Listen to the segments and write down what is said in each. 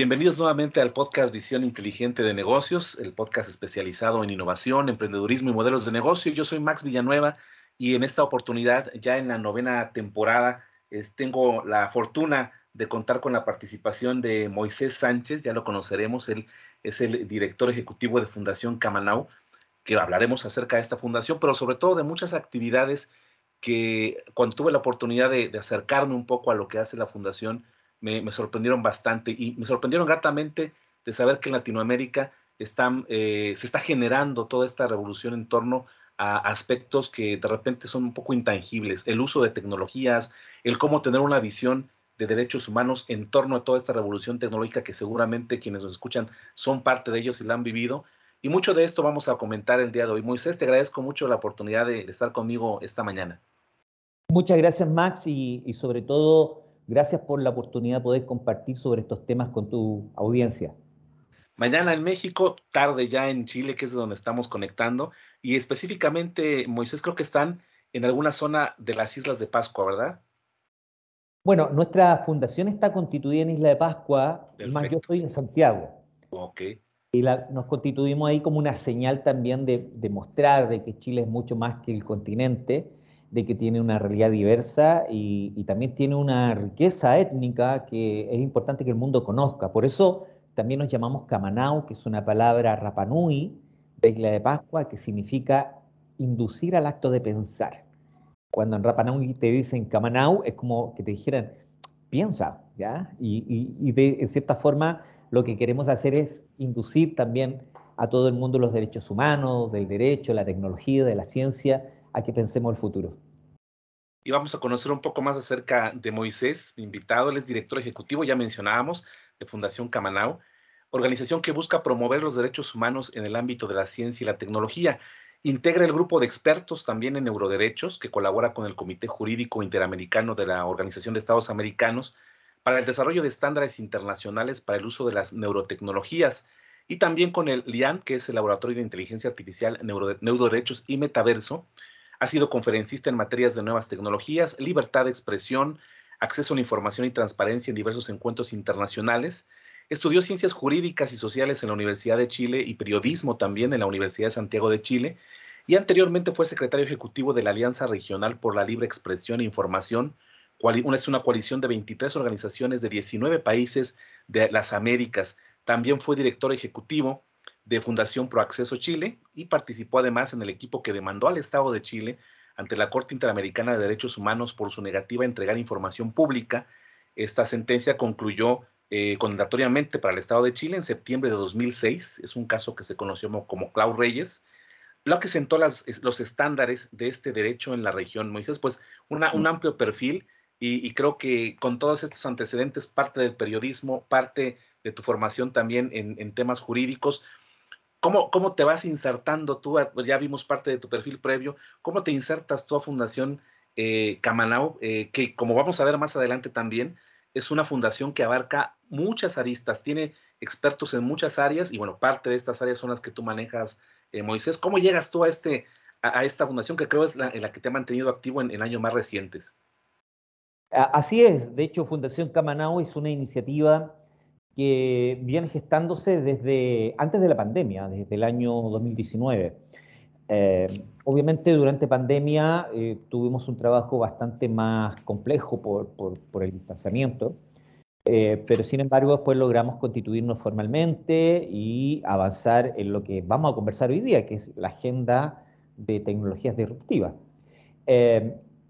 Bienvenidos nuevamente al podcast Visión Inteligente de Negocios, el podcast especializado en innovación, emprendedurismo y modelos de negocio. Yo soy Max Villanueva y en esta oportunidad, ya en la novena temporada, tengo la fortuna de contar con la participación de Moisés Sánchez, ya lo conoceremos, él es el director ejecutivo de Fundación Camanau, que hablaremos acerca de esta fundación, pero sobre todo de muchas actividades que cuando tuve la oportunidad de acercarme un poco a lo que hace la fundación, me, sorprendieron bastante y me sorprendieron gratamente de saber que en Latinoamérica están, eh, se está generando toda esta revolución en torno a aspectos que de repente son un poco intangibles, el uso de tecnologías, el cómo tener una visión de derechos humanos en torno a toda esta revolución tecnológica que seguramente quienes nos escuchan son parte de ellos y la han vivido. Y mucho de esto vamos a comentar el día de hoy. Moisés, te agradezco mucho la oportunidad de, estar conmigo esta mañana. Muchas gracias, Max, y, y sobre todo Gracias por la oportunidad de poder compartir sobre estos temas con tu audiencia. Mañana en México, tarde ya en Chile, que es donde estamos conectando. Y específicamente, Moisés, creo que están en alguna zona de las Islas de Pascua, ¿verdad? Bueno, nuestra fundación está constituida en Isla de Pascua, más yo estoy en Santiago. Ok. Y nos constituimos ahí como una señal también de, de mostrar de que Chile es mucho más que el continente de que tiene una realidad diversa y, también tiene una riqueza étnica que es importante que el mundo conozca. Por eso también nos llamamos Kamanau, que es una palabra rapanui de Isla de Pascua, que significa inducir al acto de pensar. Cuando en Rapanui te dicen Kamanau, es como que te dijeran, piensa, ¿ya? Y, y de cierta forma lo que queremos hacer es inducir también a todo el mundo los derechos humanos, del derecho, la tecnología, de la ciencia, a que pensemos el futuro. Y vamos a conocer un poco más acerca de Moisés, invitado. Él es director ejecutivo, ya mencionábamos, de Fundación Camanau, organización que busca promover los derechos humanos en el ámbito de la ciencia y la tecnología. Integra el grupo de expertos también en neuroderechos que colabora con el Comité Jurídico Interamericano de la Organización de Estados Americanos para el desarrollo de estándares internacionales para el uso de las neurotecnologías y también con el LIAN, que es el Laboratorio de Inteligencia Artificial, Neuroderechos y Metaverso, ha sido conferencista en materias de nuevas tecnologías, libertad de expresión, acceso a la información y transparencia en diversos encuentros internacionales. Estudió ciencias jurídicas y sociales en la Universidad de Chile y periodismo también en la Universidad de Santiago de Chile. Y anteriormente fue secretario ejecutivo de la Alianza Regional por la Libre Expresión e Información. Es una coalición de 23 organizaciones de 19 países de las Américas. También fue director ejecutivo de Fundación Proacceso Chile y participó además en el equipo que demandó al Estado de Chile ante la Corte Interamericana de Derechos Humanos por su negativa a entregar información pública. Esta sentencia concluyó eh, condenatoriamente para el Estado de Chile en septiembre de 2006. Es un caso que se conoció como, Clau Reyes, lo que sentó las, los estándares de este derecho en la región. Moisés, pues una, un amplio perfil y, creo que con todos estos antecedentes, parte del periodismo, parte de tu formación también en, en temas jurídicos, ¿Cómo, ¿Cómo te vas insertando tú? Ya vimos parte de tu perfil previo. ¿Cómo te insertas tú a Fundación eh, Camanau? Eh, que como vamos a ver más adelante también, es una fundación que abarca muchas aristas, tiene expertos en muchas áreas y bueno, parte de estas áreas son las que tú manejas, eh, Moisés. ¿Cómo llegas tú a, este, a, esta fundación que creo es la, en la que te ha mantenido activo en, en años más recientes? Así es, de hecho Fundación Camanau es una iniciativa que viene gestándose desde antes de la pandemia, desde el año 2019. Eh, obviamente durante pandemia eh, tuvimos un trabajo bastante más complejo por, el distanciamiento, eh, pero sin embargo después logramos constituirnos formalmente y avanzar en lo que vamos a conversar hoy día, que es la agenda de tecnologías disruptivas.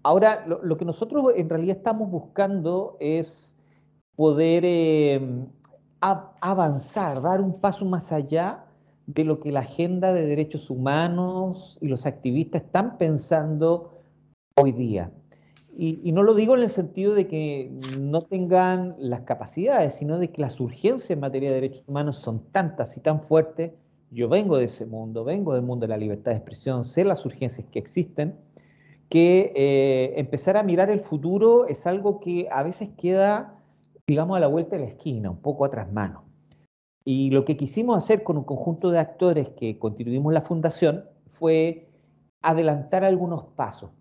ahora, lo, lo, que nosotros en realidad estamos buscando es poder avanzar, dar un paso más allá de lo que la agenda de derechos humanos y los activistas están pensando hoy día. Y, no lo digo en el sentido de que no tengan las capacidades, sino de que las urgencias en materia de derechos humanos son tantas y tan fuertes. Yo vengo de ese mundo, vengo del mundo de la libertad de expresión, sé las urgencias que existen, que eh, empezar a mirar el futuro es algo que a veces queda digamos, a la vuelta de la esquina, un poco atrás mano. Y lo que quisimos hacer con un conjunto de actores que constituimos la fundación fue adelantar algunos pasos,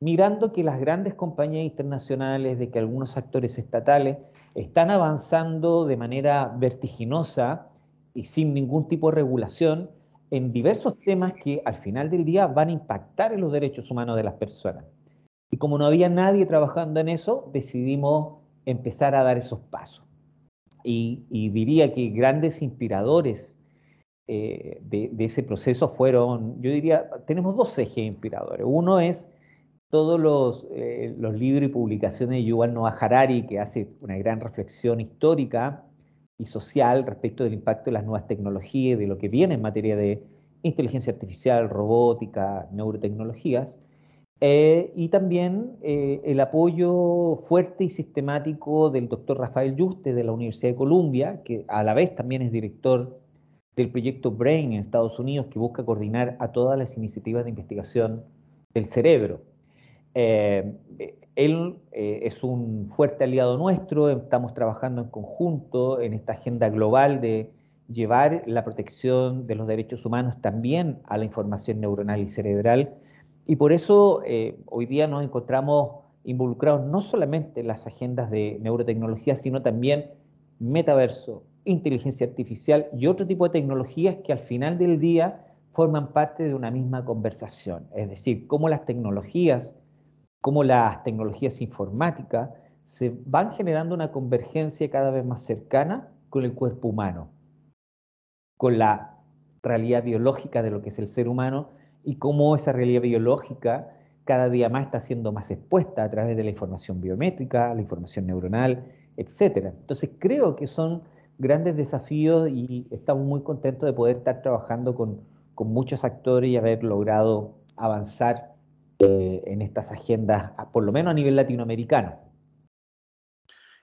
mirando que las grandes compañías internacionales, de que algunos actores estatales están avanzando de manera vertiginosa y sin ningún tipo de regulación en diversos temas que al final del día van a impactar en los derechos humanos de las personas. Y como no había nadie trabajando en eso, decidimos empezar a dar esos pasos. Y, diría que grandes inspiradores eh, de, ese proceso fueron, yo diría, tenemos dos ejes inspiradores. Uno es todos los, eh, los libros y publicaciones de Yuval Noah Harari, que hace una gran reflexión histórica y social respecto del impacto de las nuevas tecnologías, de lo que viene en materia de inteligencia artificial, robótica, neurotecnologías, eh, y también eh, el apoyo fuerte y sistemático del doctor Rafael Juste de la Universidad de Columbia, que a la vez también es director del proyecto BRAIN en Estados Unidos, que busca coordinar a todas las iniciativas de investigación del cerebro. Eh, él es un fuerte aliado nuestro, estamos trabajando en conjunto en esta agenda global de llevar la protección de los derechos humanos también a la información neuronal y cerebral y por eso eh, hoy día nos encontramos involucrados no solamente en las agendas de neurotecnología, sino también metaverso, inteligencia artificial y otro tipo de tecnologías que al final del día forman parte de una misma conversación. Es decir, cómo las tecnologías, cómo las tecnologías informáticas se van generando una convergencia cada vez más cercana con el cuerpo humano, con la realidad biológica de lo que es el ser humano y cómo esa realidad biológica cada día más está siendo más expuesta a través de la información biométrica, la información neuronal, etc. Entonces creo que son grandes desafíos y estamos muy contentos de poder estar trabajando con, muchos actores y haber logrado avanzar eh, en estas agendas, por lo menos a nivel latinoamericano.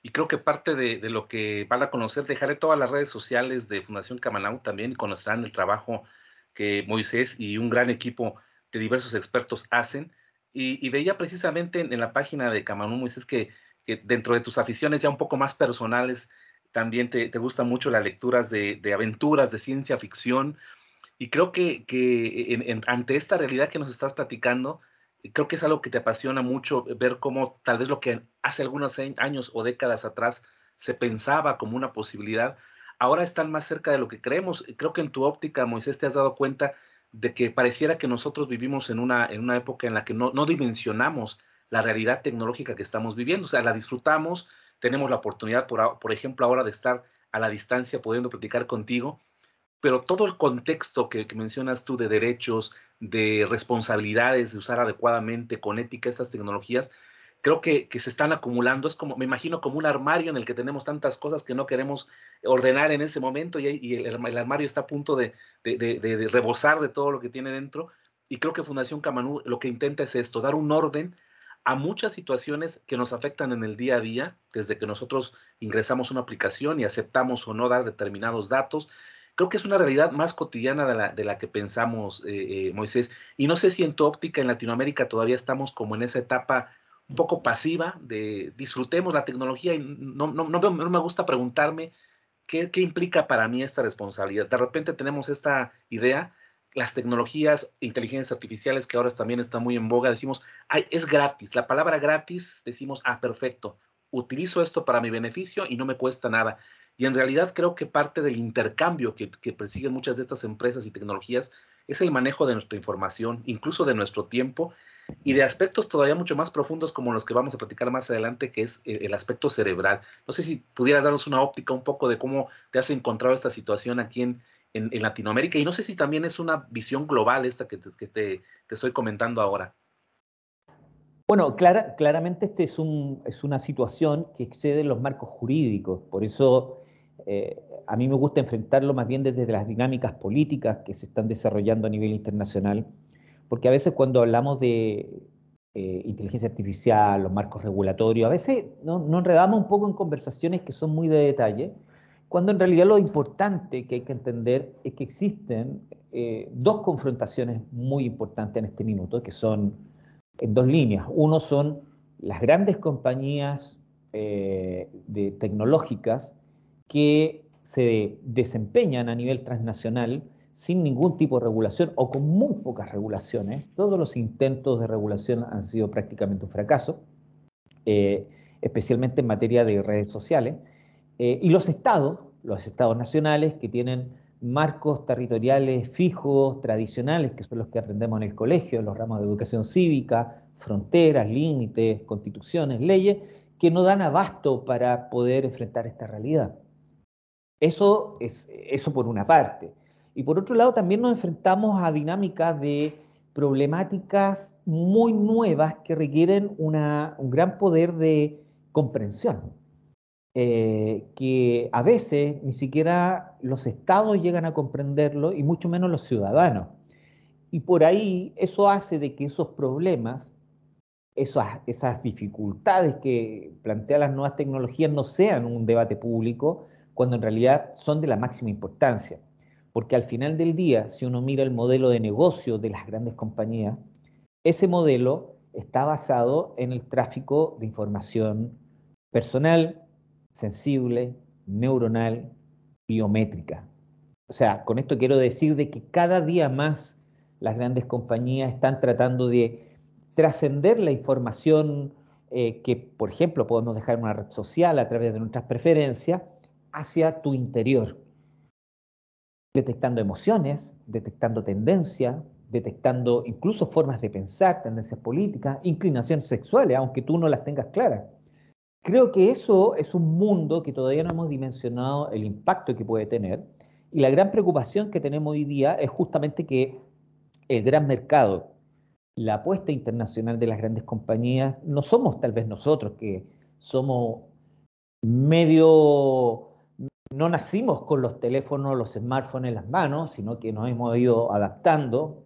Y creo que parte de, de, lo que van a conocer, dejaré todas las redes sociales de Fundación Camanau también y conocerán el trabajo que Moisés y un gran equipo de diversos expertos hacen. Y, veía precisamente en, la página de Camanú, Moisés, que, dentro de tus aficiones ya un poco más personales, también te, te gustan mucho las lecturas de, aventuras, de ciencia ficción. Y creo que, que ante esta realidad que nos estás platicando, creo que es algo que te apasiona mucho ver cómo tal vez lo que hace algunos años o décadas atrás se pensaba como una posibilidad, ahora están más cerca de lo que creemos. Creo que en tu óptica, Moisés, te has dado cuenta de que pareciera que nosotros vivimos en una, en una época en la que no, no dimensionamos la realidad tecnológica que estamos viviendo. O sea, la disfrutamos, tenemos la oportunidad, por, por ejemplo, ahora de estar a la distancia pudiendo platicar contigo, pero todo el contexto que, que, mencionas tú de derechos, de responsabilidades, de usar adecuadamente, con ética estas tecnologías, creo que, se están acumulando. Es como, me imagino, como un armario en el que tenemos tantas cosas que no queremos ordenar en ese momento y, el, armario está a punto de, rebosar de todo lo que tiene dentro. Y creo que Fundación Camanú lo que intenta es esto, dar un orden a muchas situaciones que nos afectan en el día a día, desde que nosotros ingresamos una aplicación y aceptamos o no dar determinados datos. Creo que es una realidad más cotidiana de la, que pensamos, eh, eh, Moisés. Y no sé si en tu óptica en Latinoamérica todavía estamos como en esa etapa un poco pasiva de disfrutemos la tecnología y no, no, no, me gusta preguntarme qué, qué, implica para mí esta responsabilidad. De repente tenemos esta idea, las tecnologías, inteligencias artificiales que ahora también están muy en boga, decimos, ay, es gratis. La palabra gratis, decimos, ah, perfecto, utilizo esto para mi beneficio y no me cuesta nada. Y en realidad creo que parte del intercambio que, que persiguen muchas de estas empresas y tecnologías es el manejo de nuestra información, incluso de nuestro tiempo y de aspectos todavía mucho más profundos como los que vamos a platicar más adelante, que es eh, el aspecto cerebral. No sé si pudieras darnos una óptica un poco de cómo te has encontrado esta situación aquí en, en, Latinoamérica y no sé si también es una visión global esta que te, estoy comentando ahora. Bueno, clara, claramente es, un, es una situación que excede los marcos jurídicos, por eso eh, a mí me gusta enfrentarlo más bien desde las dinámicas políticas que se están desarrollando a nivel internacional porque a veces cuando hablamos de eh, inteligencia artificial, los marcos regulatorios, a veces ¿no? nos enredamos un poco en conversaciones que son muy de detalle, cuando en realidad lo importante que hay que entender es que existen eh, dos confrontaciones muy importantes en este minuto, que son en dos líneas. Uno son las grandes compañías eh, de, tecnológicas que se desempeñan a nivel transnacional sin ningún tipo de regulación o con muy pocas regulaciones. Todos los intentos de regulación han sido prácticamente un fracaso. Eh, especialmente en materia de redes sociales, eh, y los estados, los estados nacionales que tienen marcos territoriales fijos, tradicionales, que son los que aprendemos en el colegio, los ramos de educación cívica, fronteras, límites, constituciones, leyes, que no dan abasto para poder enfrentar esta realidad. Eso es eso por una parte. Y por otro lado, también nos enfrentamos a dinámicas de problemáticas muy nuevas que requieren un gran poder de comprensión, eh, que a veces ni siquiera los estados llegan a comprenderlo y mucho menos los ciudadanos. Y por ahí eso hace de que esos problemas, esas, esas dificultades que plantean las nuevas tecnologías no sean un debate público, cuando en realidad son de la máxima importancia. Porque al final del día, si uno mira el modelo de negocio de las grandes compañías, ese modelo está basado en el tráfico de información personal, sensible, neuronal, biométrica. O sea, con esto quiero decir de que cada día más las grandes compañías están tratando de trascender la información eh, que, por ejemplo, podemos dejar en una red social a través de nuestras preferencias hacia tu interior detectando emociones, detectando tendencias, detectando incluso formas de pensar, tendencias políticas, inclinaciones sexuales, aunque tú no las tengas claras. Creo que eso es un mundo que todavía no hemos dimensionado el impacto que puede tener y la gran preocupación que tenemos hoy día es justamente que el gran mercado, la apuesta internacional de las grandes compañías, no somos tal vez nosotros que somos medio no nacimos con los teléfonos, los smartphones en las manos, sino que nos hemos ido adaptando.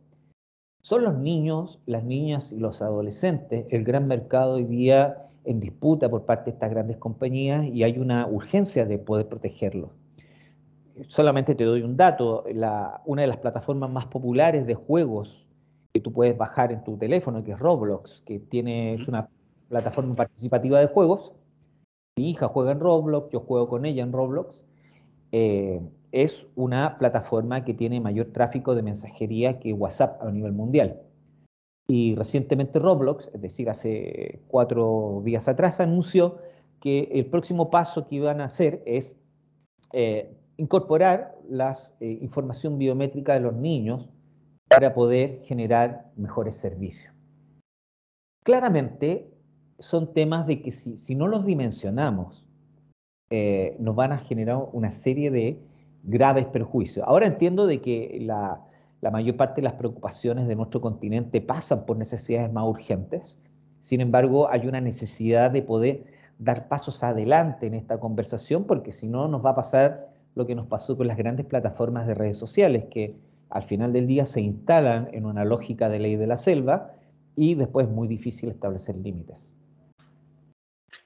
Son los niños, las niñas y los adolescentes el gran mercado hoy día en disputa por parte de estas grandes compañías y hay una urgencia de poder protegerlos. Solamente te doy un dato, una de las plataformas más populares de juegos que tú puedes bajar en tu teléfono, que es Roblox, que tiene, es una plataforma participativa de juegos. Mi hija juega en Roblox, yo juego con ella en Roblox, eh, es una plataforma que tiene mayor tráfico de mensajería que WhatsApp a nivel mundial. Y recientemente Roblox, es decir, hace cuatro días atrás, anunció que el próximo paso que iban a hacer es eh, incorporar la eh, información biométrica de los niños para poder generar mejores servicios. Claramente son temas de que si no los dimensionamos eh, nos van a generar una serie de graves perjuicios. Ahora entiendo de que la, mayor parte de las preocupaciones de nuestro continente pasan por necesidades más urgentes. Sin embargo, hay una necesidad de poder dar pasos adelante en esta conversación, porque si no nos va a pasar lo que nos pasó con las grandes plataformas de redes sociales, que al final del día se instalan en una lógica de ley de la selva y después es muy difícil establecer límites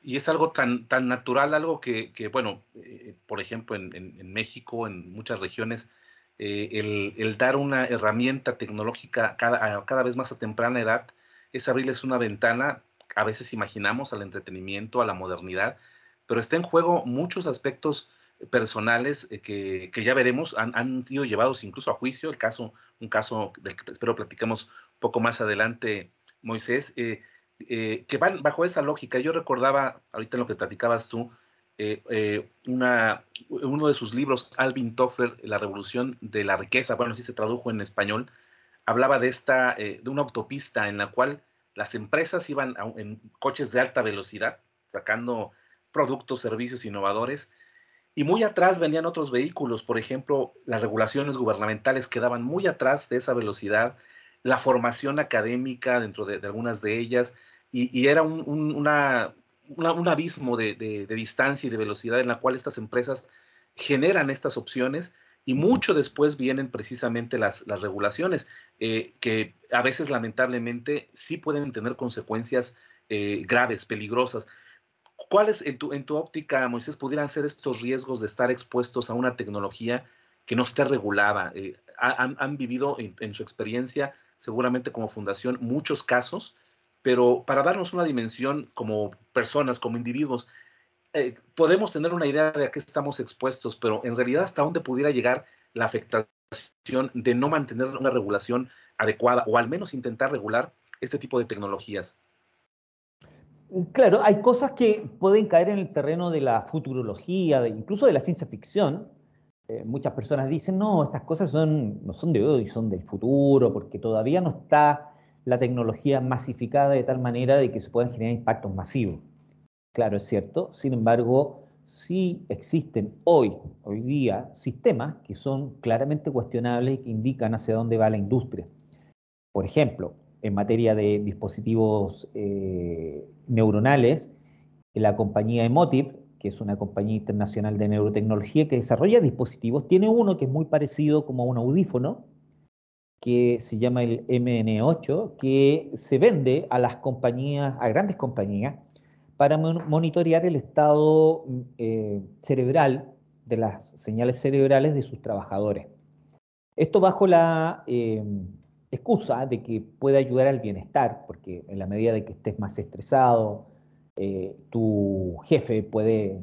y es algo tan, tan natural, algo que, bueno, eh, por ejemplo, en, México, en muchas regiones, eh, el, dar una herramienta tecnológica cada, cada vez más a temprana edad es abrirles una ventana, a veces imaginamos, al entretenimiento, a la modernidad, pero está en juego muchos aspectos personales eh, que, ya veremos, han, sido llevados incluso a juicio, el caso, un caso del que espero platicamos poco más adelante, Moisés, eh, que van bajo esa lógica. Yo recordaba, ahorita en lo que platicabas tú, eh, eh, una, uno de sus libros, Alvin Toffler, La Revolución de la Riqueza, bueno, sí se tradujo en español, hablaba de, esta, de una autopista en la cual las empresas iban en coches de alta velocidad, sacando productos, servicios innovadores, y muy atrás venían otros vehículos, por ejemplo, las regulaciones gubernamentales quedaban muy atrás de esa velocidad, la formación académica dentro de, algunas de ellas, y, era un, un, abismo de, distancia y de velocidad en la cual estas empresas generan estas opciones y mucho después vienen precisamente las, las regulaciones, eh, que a veces lamentablemente sí pueden tener consecuencias eh, graves, peligrosas. ¿Cuáles en tu, en tu óptica, Moisés, pudieran ser estos riesgos de estar expuestos a una tecnología que no esté regulada? Eh, han, han, vivido en, su experiencia seguramente como fundación, muchos casos, pero para darnos una dimensión como personas, como individuos, eh, podemos tener una idea de a qué estamos expuestos, pero en realidad hasta dónde pudiera llegar la afectación de no mantener una regulación adecuada o al menos intentar regular este tipo de tecnologías. Claro, hay cosas que pueden caer en el terreno de la futurología, incluso de la ciencia ficción. Eh, muchas personas dicen, no, estas cosas son, no son de hoy, son del futuro, porque todavía no está la tecnología masificada de tal manera de que se puedan generar impactos masivos. Claro, es cierto. Sin embargo, sí existen hoy, hoy día, sistemas que son claramente cuestionables y que indican hacia dónde va la industria. Por ejemplo, en materia de dispositivos eh, neuronales, la compañía Emotive, que es una compañía internacional de neurotecnología que desarrolla dispositivos, tiene uno que es muy parecido como a un audífono, que se llama el MN8, que se vende a las compañías, a grandes compañías, para monitorear el estado eh, cerebral de las señales cerebrales de sus trabajadores. Esto bajo la eh, excusa de que puede ayudar al bienestar, porque en la medida de que estés más estresado, eh, tu jefe puede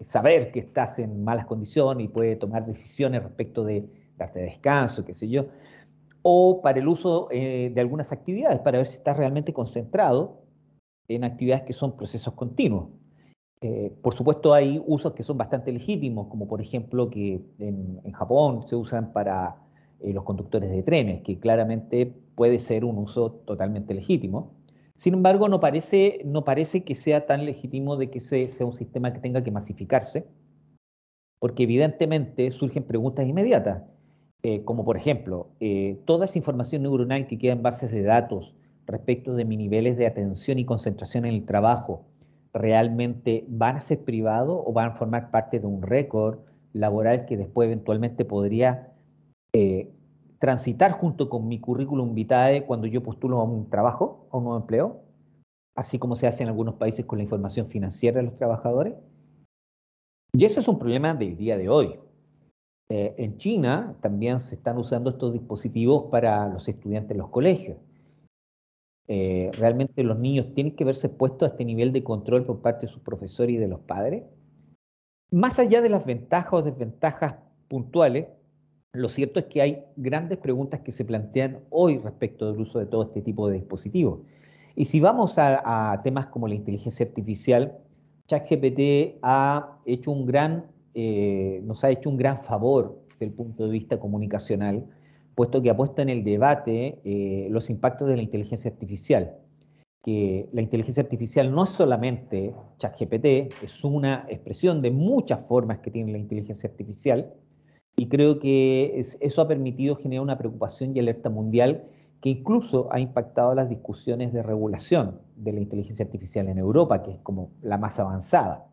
saber que estás en malas condiciones y puede tomar decisiones respecto de darte descanso, qué sé yo, o para el uso de algunas actividades, para ver si estás realmente concentrado en actividades que son procesos continuos. Eh, por supuesto, hay usos que son bastante legítimos, como por ejemplo que en, Japón se usan para eh, los conductores de trenes, que claramente puede ser un uso totalmente legítimo. Sin embargo, no parece, no parece que sea tan legítimo de que sea un sistema que tenga que masificarse, porque evidentemente surgen preguntas inmediatas, eh, como por ejemplo, toda esa información neuronal que queda en bases de datos respecto de mis niveles de atención y concentración en el trabajo realmente van a ser privados o van a formar parte de un récord laboral que después eventualmente podría eh, transitar junto con mi currículum vitae cuando yo postulo a un trabajo, a un nuevo empleo, así como se hace en algunos países con la información financiera de los trabajadores. Y eso es un problema del día de hoy. Eh, en China también se están usando estos dispositivos para los estudiantes en los colegios. Eh, realmente los niños tienen que verse puestos a este nivel de control por parte de sus profesores y de los padres. Más allá de las ventajas o desventajas puntuales, lo cierto es que hay grandes preguntas que se plantean hoy respecto del uso de todo este tipo de dispositivos. Y si vamos a, temas como la inteligencia artificial, ChatGPT ha hecho un gran, eh, nos ha hecho un gran favor desde el punto de vista comunicacional, puesto que ha puesto en el debate eh, los impactos de la inteligencia artificial. Que la inteligencia artificial no es solamente ChatGPT, es una expresión de muchas formas que tiene la inteligencia artificial, y creo que eso ha permitido generar una preocupación y alerta mundial que incluso ha impactado las discusiones de regulación de la inteligencia artificial en Europa, que es como la más avanzada.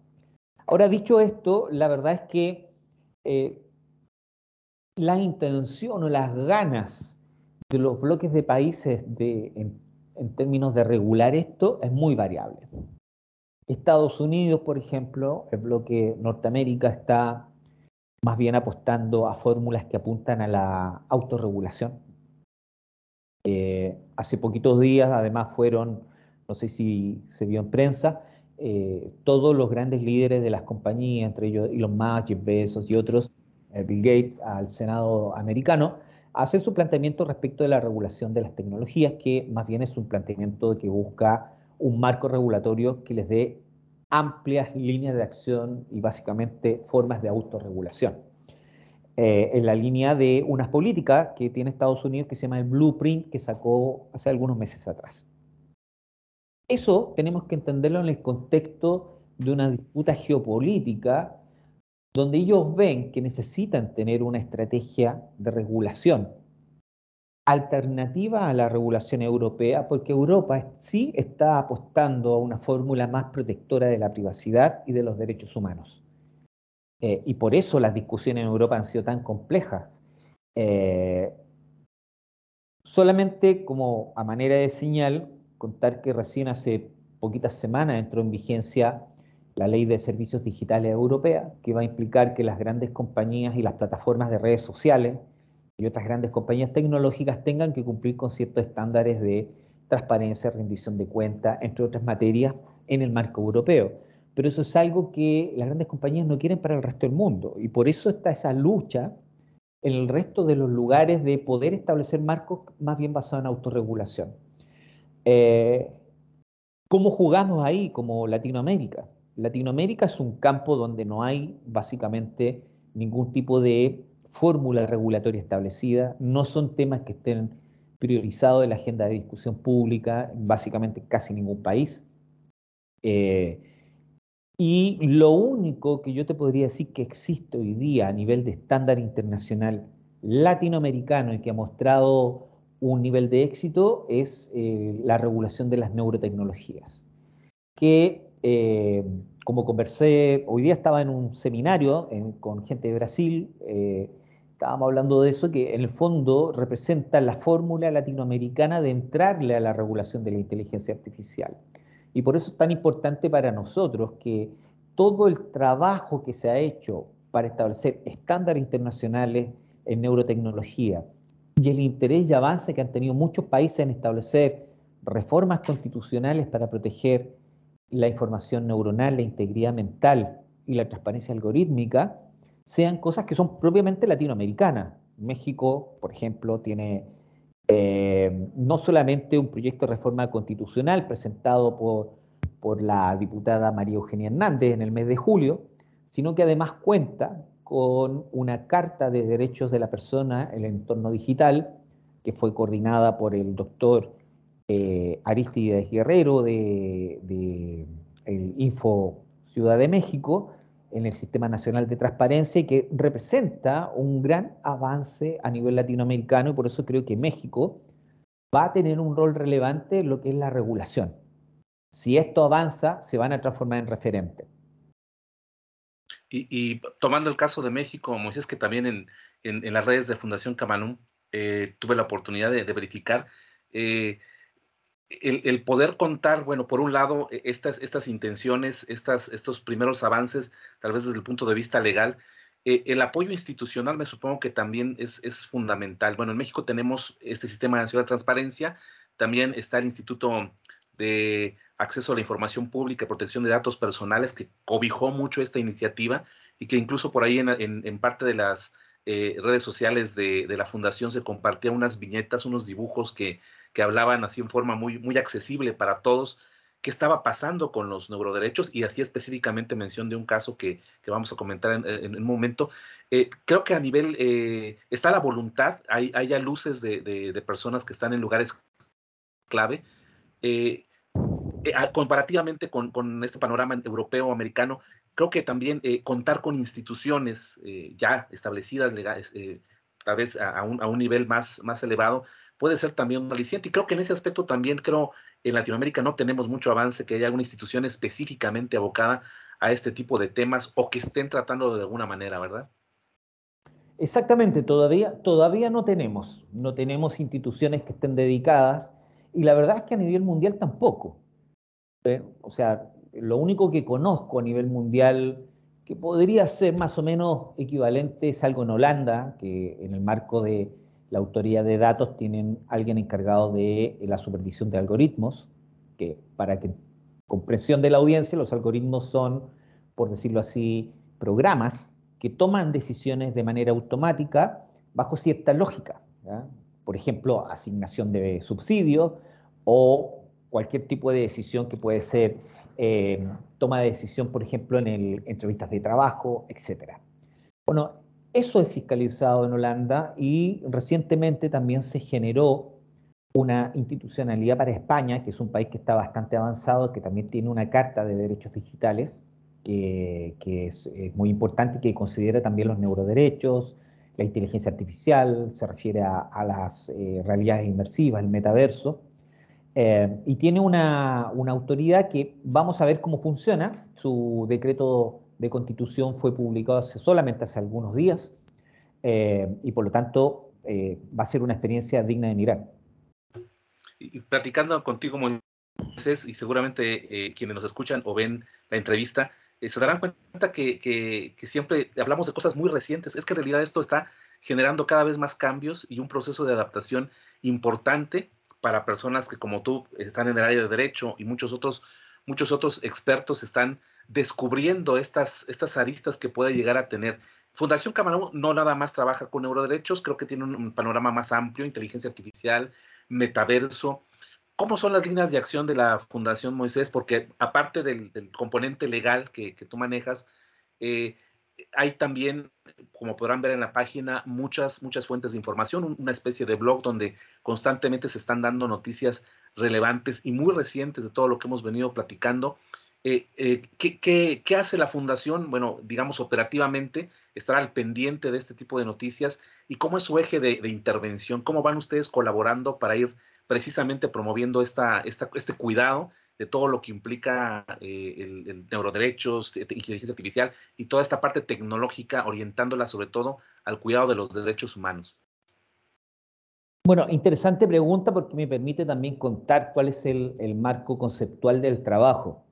Ahora, dicho esto, la verdad es que eh, la intención o las ganas de los bloques de países de, en, términos de regular esto es muy variable. Estados Unidos, por ejemplo, el bloque Norteamérica está más bien apostando a fórmulas que apuntan a la autorregulación. Eh, hace poquitos días, además, fueron, no sé si se vio en prensa, eh, todos los grandes líderes de las compañías, entre ellos Elon Musk, Jeff Bezos y otros, eh, Bill Gates al Senado americano a hacer su planteamiento respecto de la regulación de las tecnologías, que más bien es un planteamiento que busca un marco regulatorio que les dé amplias líneas de acción y básicamente formas de autorregulación. Eh, en la línea de unas políticas que tiene Estados Unidos que se llama el Blueprint, que sacó hace algunos meses atrás. Eso tenemos que entenderlo en el contexto de una disputa geopolítica donde ellos ven que necesitan tener una estrategia de regulación alternativa a la regulación europea, porque Europa sí está apostando a una fórmula más protectora de la privacidad y de los derechos humanos. Eh, y por eso las discusiones en Europa han sido tan complejas. Eh, solamente como a manera de señal, contar que recién hace poquitas semanas entró en vigencia la ley de servicios digitales europea, que va a implicar que las grandes compañías y las plataformas de redes sociales y otras grandes compañías tecnológicas tengan que cumplir con ciertos estándares de transparencia, rendición de cuentas, entre otras materias, en el marco europeo. Pero eso es algo que las grandes compañías no quieren para el resto del mundo. Y por eso está esa lucha en el resto de los lugares de poder establecer marcos más bien basados en autorregulación. Eh, ¿Cómo jugamos ahí como Latinoamérica? Latinoamérica es un campo donde no hay básicamente ningún tipo de fórmula regulatoria establecida, no son temas que estén priorizados en la agenda de discusión pública, básicamente casi ningún país. Eh, y lo único que yo te podría decir que existe hoy día a nivel de estándar internacional latinoamericano y que ha mostrado un nivel de éxito es eh, la regulación de las neurotecnologías, que eh, como conversé, hoy día estaba en un seminario con gente de Brasil, eh, estábamos hablando de eso, que en el fondo representa la fórmula latinoamericana de entrarle a la regulación de la inteligencia artificial. Y por eso es tan importante para nosotros que todo el trabajo que se ha hecho para establecer estándares internacionales en neurotecnología y el interés y avance que han tenido muchos países en establecer reformas constitucionales para proteger la información neuronal, la integridad mental y la transparencia algorítmica, sean cosas que son propiamente latinoamericanas. México, por ejemplo, tiene eh, no solamente un proyecto de reforma constitucional presentado por, por la diputada María Eugenia Hernández en el mes de julio, sino que además cuenta con una Carta de Derechos de la Persona en el entorno digital, que fue coordinada por el doctor eh, Aristides Guerrero de, Info Ciudad de México en el Sistema Nacional de Transparencia y que representa un gran avance a nivel latinoamericano y por eso creo que México va a tener un rol relevante en lo que es la regulación. Si esto avanza, se van a transformar en referente. Y, tomando el caso de México, Moisés, que también en, las redes de Fundación Camanum eh, tuve la oportunidad de, verificar, eh, el, poder contar, bueno, por un lado, e, estas, estas intenciones, estas, estos primeros avances, tal vez desde el punto de vista legal, eh, el apoyo institucional me supongo que también es, es, fundamental. Bueno, en México tenemos este sistema nacional de transparencia, también está el Instituto de Acceso a la Información Pública y Protección de Datos Personales, que cobijó mucho esta iniciativa y que incluso por ahí en, en, parte de las eh, redes sociales de, de, la fundación se compartían unas viñetas, unos dibujos que que hablaban así en forma muy, muy accesible para todos qué estaba pasando con los neuroderechos y así específicamente mención de un caso que, vamos a comentar en, un momento. Eh, creo que a nivel, eh, está la voluntad, hay, hay ya luces de, personas que están en lugares clave. Eh, comparativamente con, con, este panorama europeo americano, creo que también contar con instituciones ya establecidas, legales, tal vez a, un, a, un, nivel más, más elevado, puede ser también un. Y creo que en ese aspecto también creo en Latinoamérica no tenemos mucho avance, que haya alguna institución específicamente abocada a este tipo de temas o que estén tratando de alguna manera, ¿verdad? Exactamente, todavía, todavía no tenemos, no tenemos instituciones que estén dedicadas y la verdad es que a nivel mundial tampoco. ¿eh? O sea, lo único que conozco a nivel mundial que podría ser más o menos equivalente es algo en Holanda, que en el marco de, la autoría de datos tienen alguien encargado de la supervisión de algoritmos, que para que comprensión de la audiencia, los algoritmos son, por decirlo así, programas que toman decisiones de manera automática bajo cierta lógica. Por ejemplo, asignación de subsidios o cualquier tipo de decisión que puede ser eh, toma de decisión, por ejemplo, en el, entrevistas de trabajo, etc. Bueno, eso es fiscalizado en Holanda y recientemente también se generó una institucionalidad para España, que es un país que está bastante avanzado, que también tiene una carta de derechos digitales, que, es, muy importante y que considera también los neuroderechos, la inteligencia artificial, se refiere a, las eh, realidades inmersivas, el metaverso, eh, y tiene una, una autoridad que vamos a ver cómo funciona. Su decreto de constitución fue publicado hace, solamente hace algunos días eh, y por lo tanto eh, va a ser una experiencia digna de mirar. Y platicando contigo, Moisés, y seguramente eh, quienes nos escuchan o ven la entrevista, se darán cuenta que, que, siempre hablamos de cosas muy recientes. Es que en realidad esto está generando cada vez más cambios y un proceso de adaptación importante para personas que como tú están en el área de derecho y muchos otros, muchos otros expertos están descubriendo estas, estas aristas que puede llegar a tener. Fundación Camarón no nada más trabaja con neuroderechos, creo que tiene un, panorama más amplio, inteligencia artificial, metaverso, ¿Cómo son las líneas de acción de la Fundación Moisés? Porque aparte del, componente legal que, tú manejas, eh, hay también, como podrán ver en la página, muchas, muchas fuentes de información, una especie de blog donde constantemente se están dando noticias relevantes y muy recientes de todo lo que hemos venido platicando. Eh, eh, ¿qué, hace la fundación? Bueno, digamos operativamente, estar al pendiente de este tipo de noticias y cómo es su eje de, intervención, cómo van ustedes colaborando para ir precisamente promoviendo esta, este cuidado de todo lo que implica eh, el, neuroderechos, inteligencia artificial y toda esta parte tecnológica, orientándola sobre todo al cuidado de los derechos humanos. Bueno, interesante pregunta porque me permite también contar cuál es el, marco conceptual del trabajo.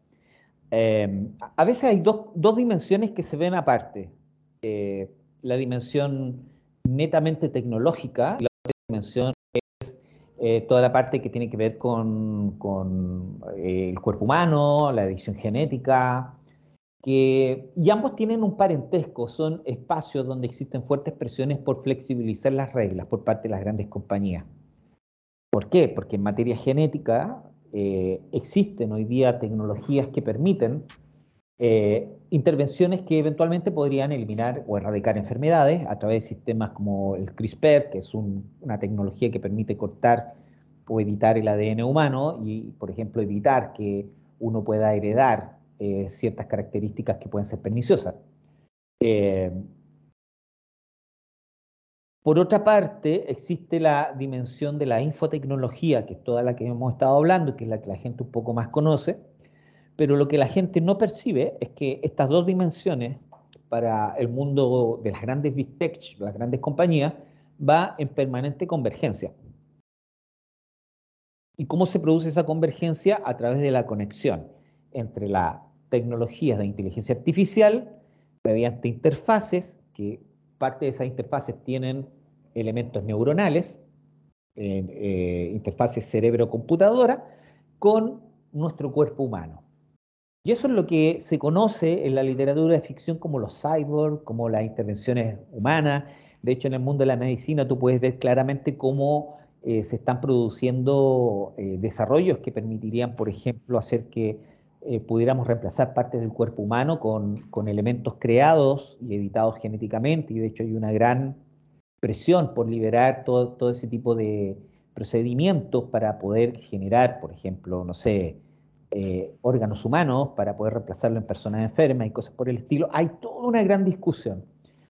Eh, a veces hay dos, dimensiones que se ven aparte. Eh, la dimensión netamente tecnológica la otra dimensión eh, toda la parte que tiene que ver con, eh, el cuerpo humano, la edición genética, que, y ambos tienen un parentesco, son espacios donde existen fuertes presiones por flexibilizar las reglas por parte de las grandes compañías. ¿Por qué? Porque en materia genética eh, existen hoy día tecnologías que permiten intervenciones que eventualmente podrían eliminar o erradicar enfermedades a través de sistemas como el CRISPR, que es una tecnología que permite cortar o editar el ADN humano y, por ejemplo, evitar que uno pueda heredar eh, ciertas características que pueden ser perniciosas. Eh, por otra parte, existe la dimensión de la infotecnología, que es toda la que hemos estado hablando, que es la que la gente un poco más conoce, pero lo que la gente no percibe es que estas dos dimensiones para el mundo de las grandes big tech, las grandes compañías, va en permanente convergencia. ¿Y cómo se produce esa convergencia? A través de la conexión entre las tecnologías de inteligencia artificial mediante interfaces, que parte de esas interfaces tienen elementos neuronales, eh, interfaces cerebro-computadora, con nuestro cuerpo humano. Y eso es lo que se conoce en la literatura de ficción como los cyborgs, como las intervenciones humanas. De hecho, en el mundo de la medicina tú puedes ver claramente cómo eh, se están produciendo eh, desarrollos que permitirían, por ejemplo, hacer que eh, pudiéramos reemplazar partes del cuerpo humano con, con, elementos creados y editados genéticamente. Y de hecho hay una gran presión por liberar todo, todo ese tipo de procedimientos para poder generar, por ejemplo, no sé, eh, órganos humanos para poder reemplazarlo en personas enfermas y cosas por el estilo, hay toda una gran discusión.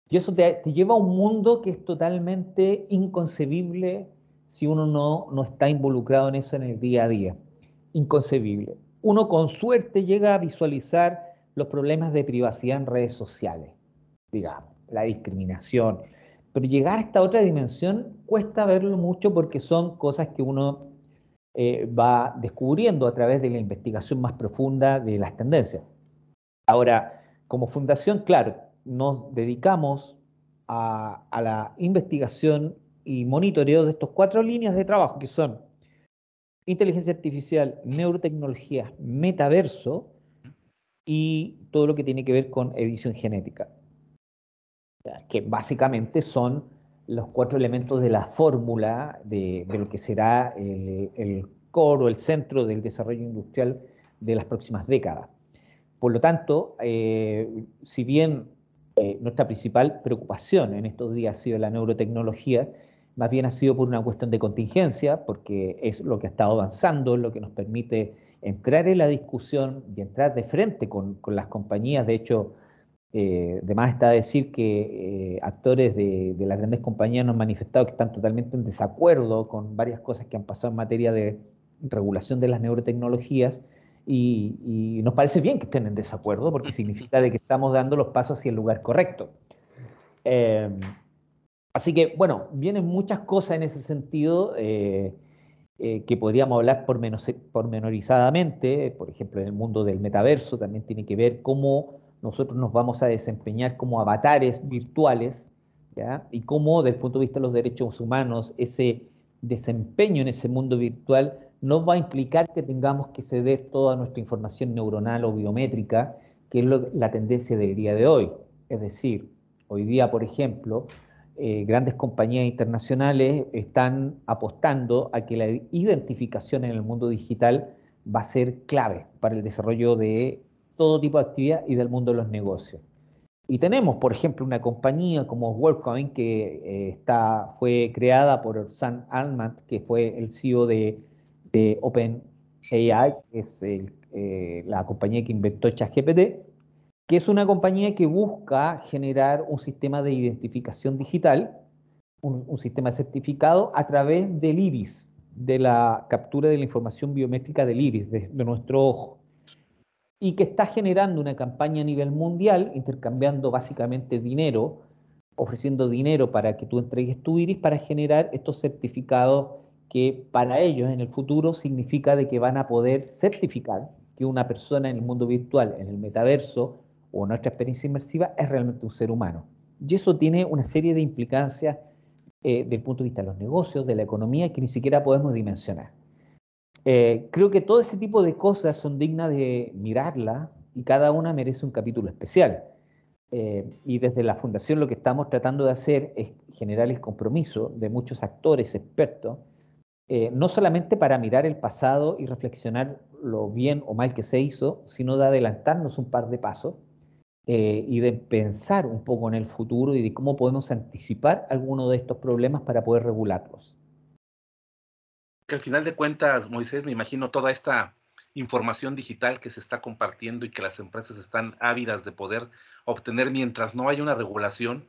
Y eso te, lleva a un mundo que es totalmente inconcebible si uno no, no está involucrado en eso en el día a día. Inconcebible. Uno con suerte llega a visualizar los problemas de privacidad en redes sociales, digamos, la discriminación. Pero llegar a esta otra dimensión cuesta verlo mucho porque son cosas que uno eh, va descubriendo a través de la investigación más profunda de las tendencias. Ahora, como fundación, claro, nos dedicamos a, la investigación y monitoreo de estas cuatro líneas de trabajo, que son inteligencia artificial, neurotecnología, metaverso y todo lo que tiene que ver con edición genética, que básicamente son los cuatro elementos de la fórmula de, lo que será el, el core o el centro del desarrollo industrial de las próximas décadas. Por lo tanto, eh, si bien eh, nuestra principal preocupación en estos días ha sido la neurotecnología, más bien ha sido por una cuestión de contingencia, porque es lo que ha estado avanzando, lo que nos permite entrar en la discusión y entrar de frente con, con las compañías. De hecho, eh, además está decir que eh, actores de, las grandes compañías nos han manifestado que están totalmente en desacuerdo con varias cosas que han pasado en materia de regulación de las neurotecnologías y, nos parece bien que estén en desacuerdo porque significa de que estamos dando los pasos hacia el lugar correcto. Em, así que, bueno, vienen muchas cosas en ese sentido eh, que podríamos hablar pormenorizadamente, por ejemplo, en el mundo del metaverso también tiene que ver cómo nosotros nos vamos a desempeñar como avatares virtuales, ¿ya? y cómo, desde el punto de vista de los derechos humanos, ese desempeño en ese mundo virtual no va a implicar que tengamos que ceder toda nuestra información neuronal o biométrica, que es la tendencia del día de hoy. Es decir, hoy día, por ejemplo, eh, grandes compañías internacionales están apostando a que la identificación en el mundo digital va a ser clave para el desarrollo de todo tipo de actividad y del mundo de los negocios. Y tenemos, por ejemplo, una compañía como WorldCoin que eh, fue creada por Sam Altman, que fue el CEO de, OpenAI, que es eh, la compañía que inventó ChatGPT, que es una compañía que busca generar un sistema de identificación digital, un, sistema certificado a través del iris, de la captura de la información biométrica del iris, de, nuestro ojo, y que está generando una campaña a nivel mundial, intercambiando básicamente dinero, ofreciendo dinero para que tú entregues tu iris para generar estos certificados que para ellos en el futuro significa de que van a poder certificar que una persona en el mundo virtual, en el metaverso, o nuestra experiencia inmersiva es realmente un ser humano. Y eso tiene una serie de implicancias eh, del punto de vista de los negocios, de la economía, que ni siquiera podemos dimensionar. Eh, creo que todo ese tipo de cosas son dignas de mirarla y cada una merece un capítulo especial. Eh, y desde la Fundación lo que estamos tratando de hacer es generar el compromiso de muchos actores expertos, no solamente para mirar el pasado y reflexionar lo bien o mal que se hizo, sino de adelantarnos un par de pasos eh, y de pensar un poco en el futuro y de cómo podemos anticipar algunos de estos problemas para poder regularlos. Que al final de cuentas, Moisés, me imagino toda esta información digital que se está compartiendo y que las empresas están ávidas de poder obtener mientras no haya una regulación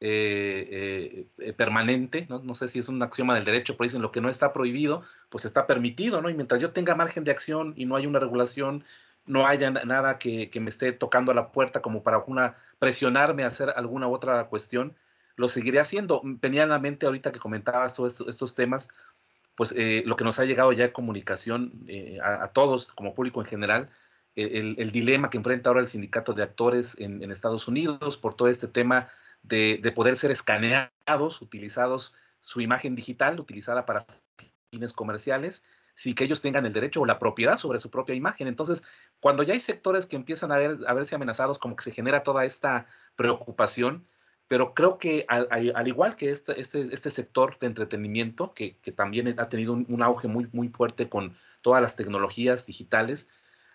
eh, eh, permanente, ¿no? ¿no? sé si es un axioma del derecho, pero dicen lo que no está prohibido, pues está permitido, ¿no? Y mientras yo tenga margen de acción y no hay una regulación no haya nada que, me esté tocando a la puerta como para una, presionarme a hacer alguna otra cuestión, lo seguiré haciendo. Venía a la mente ahorita que comentabas todos estos, temas, pues eh, lo que nos ha llegado ya de comunicación eh, a, todos como público en general, eh, el, dilema que enfrenta ahora el sindicato de actores en, Estados Unidos por todo este tema de, de, poder ser escaneados, utilizados su imagen digital, utilizada para fines comerciales, sin que ellos tengan el derecho o la propiedad sobre su propia imagen. Entonces, cuando ya hay sectores que empiezan a, ver, a verse amenazados, como que se genera toda esta preocupación, pero creo que al, igual que este, este, este, sector de entretenimiento, que, también ha tenido un, auge muy, muy fuerte con todas las tecnologías digitales,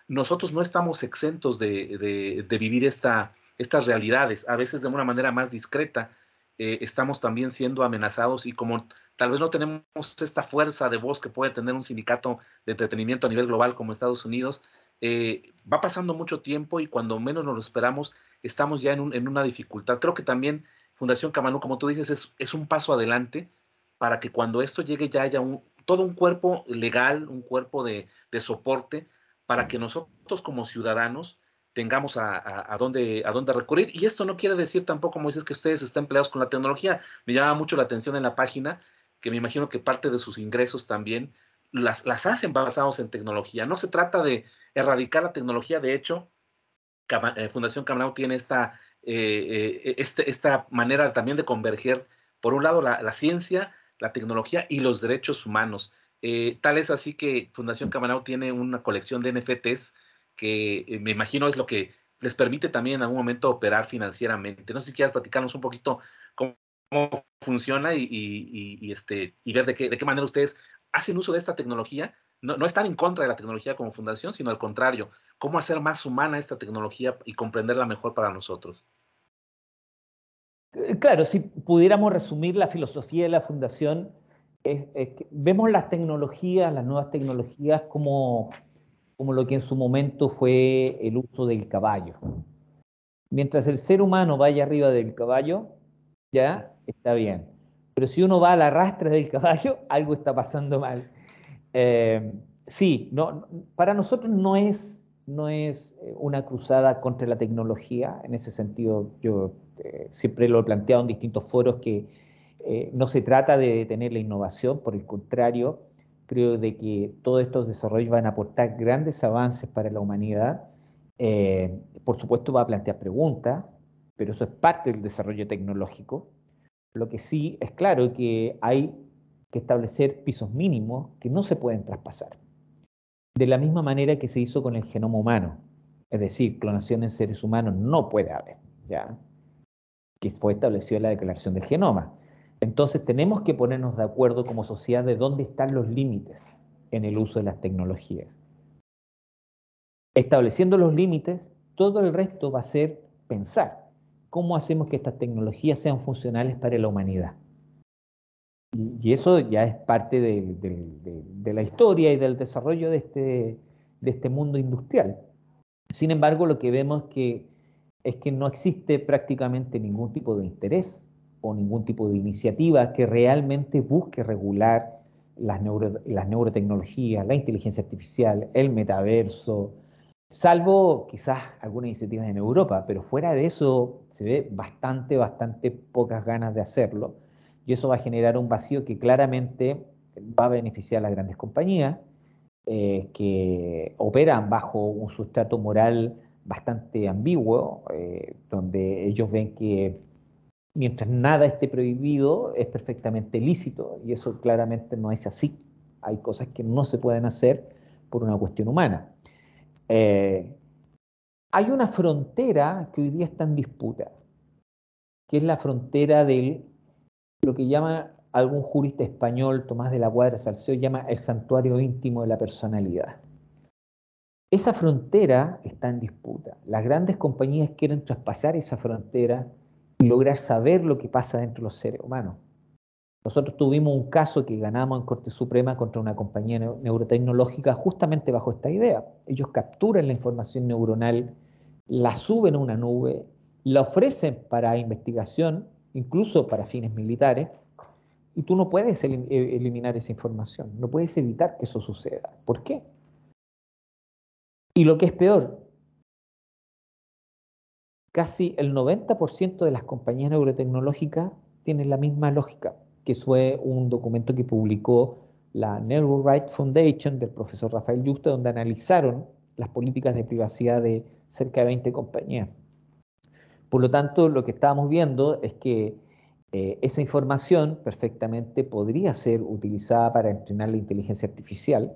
nosotros no estamos exentos de, vivir esta, estas realidades, a veces de una manera más discreta. Eh, estamos también siendo amenazados y como tal vez no tenemos esta fuerza de voz que puede tener un sindicato de entretenimiento a nivel global como Estados Unidos, eh, va pasando mucho tiempo y cuando menos nos lo esperamos, estamos ya en, una dificultad. Creo que también Fundación Camanú, como tú dices, es, un paso adelante para que cuando esto llegue ya haya todo un cuerpo legal, un cuerpo de, soporte, para que nosotros como ciudadanos tengamos a, dónde, a dónde recurrir. Y esto no quiere decir tampoco, dices, que ustedes estén empleados con la tecnología. Me llama mucho la atención en la página, que me imagino que parte de sus ingresos también las, las hacen basados en tecnología. No se trata de erradicar la tecnología, de hecho, eh, Fundación Camarao tiene esta, eh, eh, este, esta manera también de converger, por un lado, la, ciencia, la tecnología y los derechos humanos. tal es así que Fundación Camarao tiene una colección de NFTs que me imagino es lo que les permite también en algún momento operar financieramente. No sé si quieras platicarnos un poquito cómo, funciona y, este, y ver de qué, de qué manera ustedes hacen uso de esta tecnología, no, están en contra de la tecnología como fundación, sino al contrario, cómo hacer más humana esta tecnología y comprenderla mejor para nosotros. Eh, claro, si pudiéramos resumir la filosofía de la fundación, vemos las tecnologías, las nuevas tecnologías como, como lo que en su momento fue el uso del caballo. Mientras el ser humano vaya arriba del caballo, ya está bien. Pero si uno va a la rastra del caballo, algo está pasando mal. Eh, sí, no, para nosotros no es, no es eh, una cruzada contra la tecnología. En ese sentido, yo eh, siempre lo he planteado en distintos foros que no se trata de detener la innovación, por el contrario, creo de que todos estos desarrollos van a aportar grandes avances para la humanidad. por supuesto va a plantear preguntas, pero eso es parte del desarrollo tecnológico. Lo que sí es claro que hay que establecer pisos mínimos que no se pueden traspasar. De la misma manera que se hizo con el genoma humano. Es decir, clonación en seres humanos no puede haber. ¿ya? que fue establecido en la Declaración del Genoma. Entonces tenemos que ponernos de acuerdo como sociedad de dónde están los límites en el uso de las tecnologías. Estableciendo los límites, todo el resto va a ser pensar cómo hacemos que estas tecnologías sean funcionales para la humanidad. Y, eso ya es parte de, la historia y del desarrollo de este, de este mundo industrial. Sin embargo, lo que vemos que, es que no existe prácticamente ningún tipo de interés o ningún tipo de iniciativa que realmente busque regular las, las neurotecnologías, la inteligencia artificial, el metaverso, salvo quizás algunas iniciativas en Europa, pero fuera de eso se ve bastante, bastante pocas ganas de hacerlo. Y eso va a generar un vacío que claramente va a beneficiar a las grandes compañías eh, que operan bajo un sustrato moral bastante ambiguo, eh, donde ellos ven que mientras nada esté prohibido es perfectamente lícito y eso claramente no es así. Hay cosas que no se pueden hacer por una cuestión humana. Eh, hay una frontera que hoy día está en disputa, que es la frontera de lo que llama algún jurista español, Tomás de la Cuadra Salceo, llama el santuario íntimo de la personalidad. Esa frontera está en disputa. Las grandes compañías quieren traspasar esa frontera y lograr saber lo que pasa dentro de los seres humanos. Nosotros tuvimos un caso que ganamos en Corte Suprema contra una compañía neurotecnológica justamente bajo esta idea. Ellos capturan la información neuronal, la suben a una nube, la ofrecen para investigación, incluso para fines militares, y tú no puedes e-, eliminar esa información, no puedes evitar que eso suceda. ¿Por qué? Y lo que es peor, casi el 90% de las compañías neurotecnológicas tienen la misma lógica que fue un documento que publicó la NeuroRight Foundation del profesor Rafael Yuste, donde analizaron las políticas de privacidad de cerca de 20 compañías. Por lo tanto, lo que estábamos viendo es que eh, esa información perfectamente podría ser utilizada para entrenar la inteligencia artificial,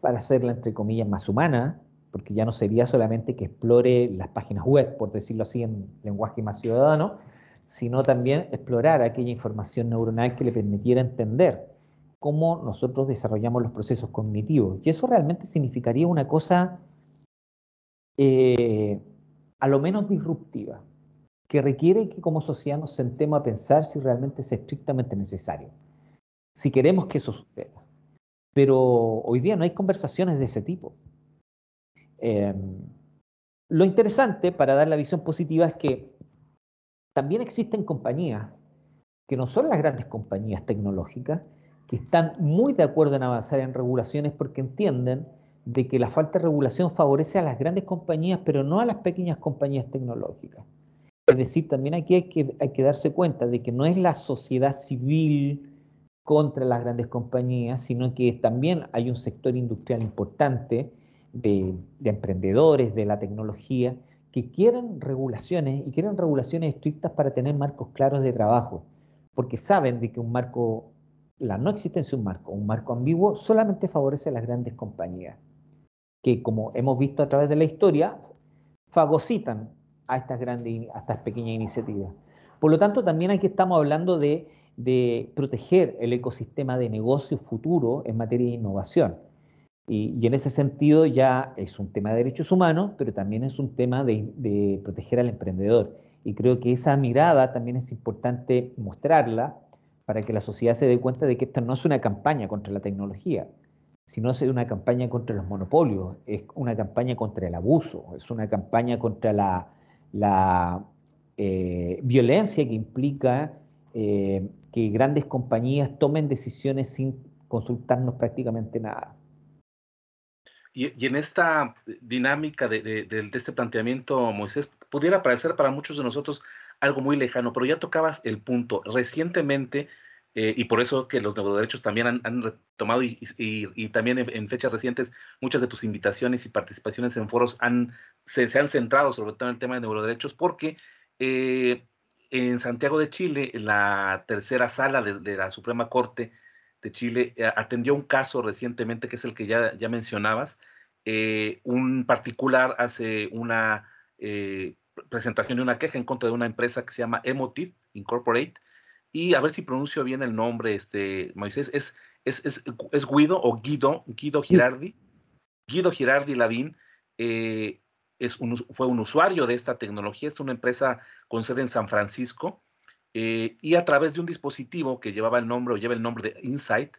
para hacerla, entre comillas, más humana, porque ya no sería solamente que explore las páginas web, por decirlo así en lenguaje más ciudadano, sino también explorar aquella información neuronal que le permitiera entender cómo nosotros desarrollamos los procesos cognitivos. Y eso realmente significaría una cosa eh, a lo menos disruptiva, que requiere que como sociedad nos sentemos a pensar si realmente es estrictamente necesario, si queremos que eso suceda. Pero hoy día no hay conversaciones de ese tipo. Em, lo interesante para dar la visión positiva es que también existen compañías que no son las grandes compañías tecnológicas, que están muy de acuerdo en avanzar en regulaciones porque entienden de que la falta de regulación favorece a las grandes compañías, pero no a las pequeñas compañías tecnológicas. Es decir, también aquí hay que, hay que darse cuenta de que no es la sociedad civil contra las grandes compañías, sino que también hay un sector industrial importante de, de emprendedores de la tecnología que quieren regulaciones y quieren regulaciones estrictas para tener marcos claros de trabajo, porque saben de que un marco, la no existencia de un marco, un marco ambiguo, solamente favorece a las grandes compañías, que como hemos visto a través de la historia, fagocitan a estas grandes, a estas pequeñas iniciativas. Por lo tanto, también aquí estamos hablando de, de proteger el ecosistema de negocio futuro en materia de innovación. Y, en ese sentido ya es un tema de derechos humanos, pero también es un tema de, proteger al emprendedor. Y creo que esa mirada también es importante mostrarla para que la sociedad se dé cuenta de que esta no es una campaña contra la tecnología, sino es una campaña contra los monopolios, es una campaña contra el abuso, es una campaña contra la, eh, violencia que implica eh, que grandes compañías tomen decisiones sin consultarnos prácticamente nada. Y, en esta dinámica de, este planteamiento, Moisés, pudiera parecer para muchos de nosotros algo muy lejano, pero ya tocabas el punto. Recientemente, eh, y por eso que los neuroderechos también han, retomado y, también en, fechas recientes muchas de tus invitaciones y participaciones en foros han, se, han centrado sobre todo en el tema de neuroderechos, porque eh, en Santiago de Chile, la tercera sala de, la Suprema Corte de Chile eh, atendió un caso recientemente, que es el que ya, ya mencionabas. Eh, un particular hace una, eh, presentación de una queja en contra de una empresa que se llama Emotive Incorporate. Y a ver si pronuncio bien el nombre, este, Moisés, es, es, es, Guido o Guido, Guido Girardi. Guido Girardi Lavín eh, es un, fue un usuario de esta tecnología, es una empresa con sede en San Francisco, eh, y a través de un dispositivo que llevaba el nombre o lleva el nombre de Insight,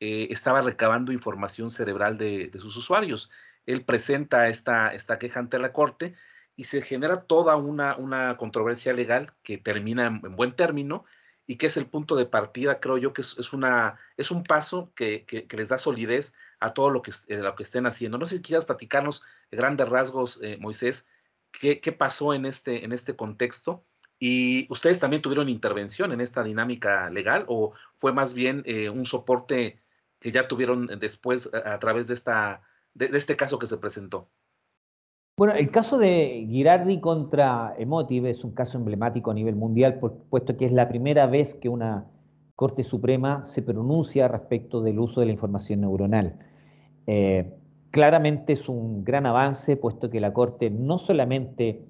eh, estaba recabando información cerebral de, sus usuarios. Él presenta esta, esta queja ante la corte y se genera toda una, una controversia legal que termina en, buen término y que es el punto de partida, creo yo, que es, una, es un paso que, les da solidez a todo lo que, eh, lo que estén haciendo. No sé si quieras platicarnos grandes rasgos, Moisés, qué, qué, pasó en este, en este contexto. ¿Y ustedes también tuvieron intervención en esta dinámica legal o fue más bien eh, un soporte que ya tuvieron después a, través de, esta, de este caso que se presentó? Bueno, el caso de Girardi contra Emotive es un caso emblemático a nivel mundial, puesto que es la primera vez que una Corte Suprema se pronuncia respecto del uso de la información neuronal. Eh, claramente es un gran avance, puesto que la Corte no solamente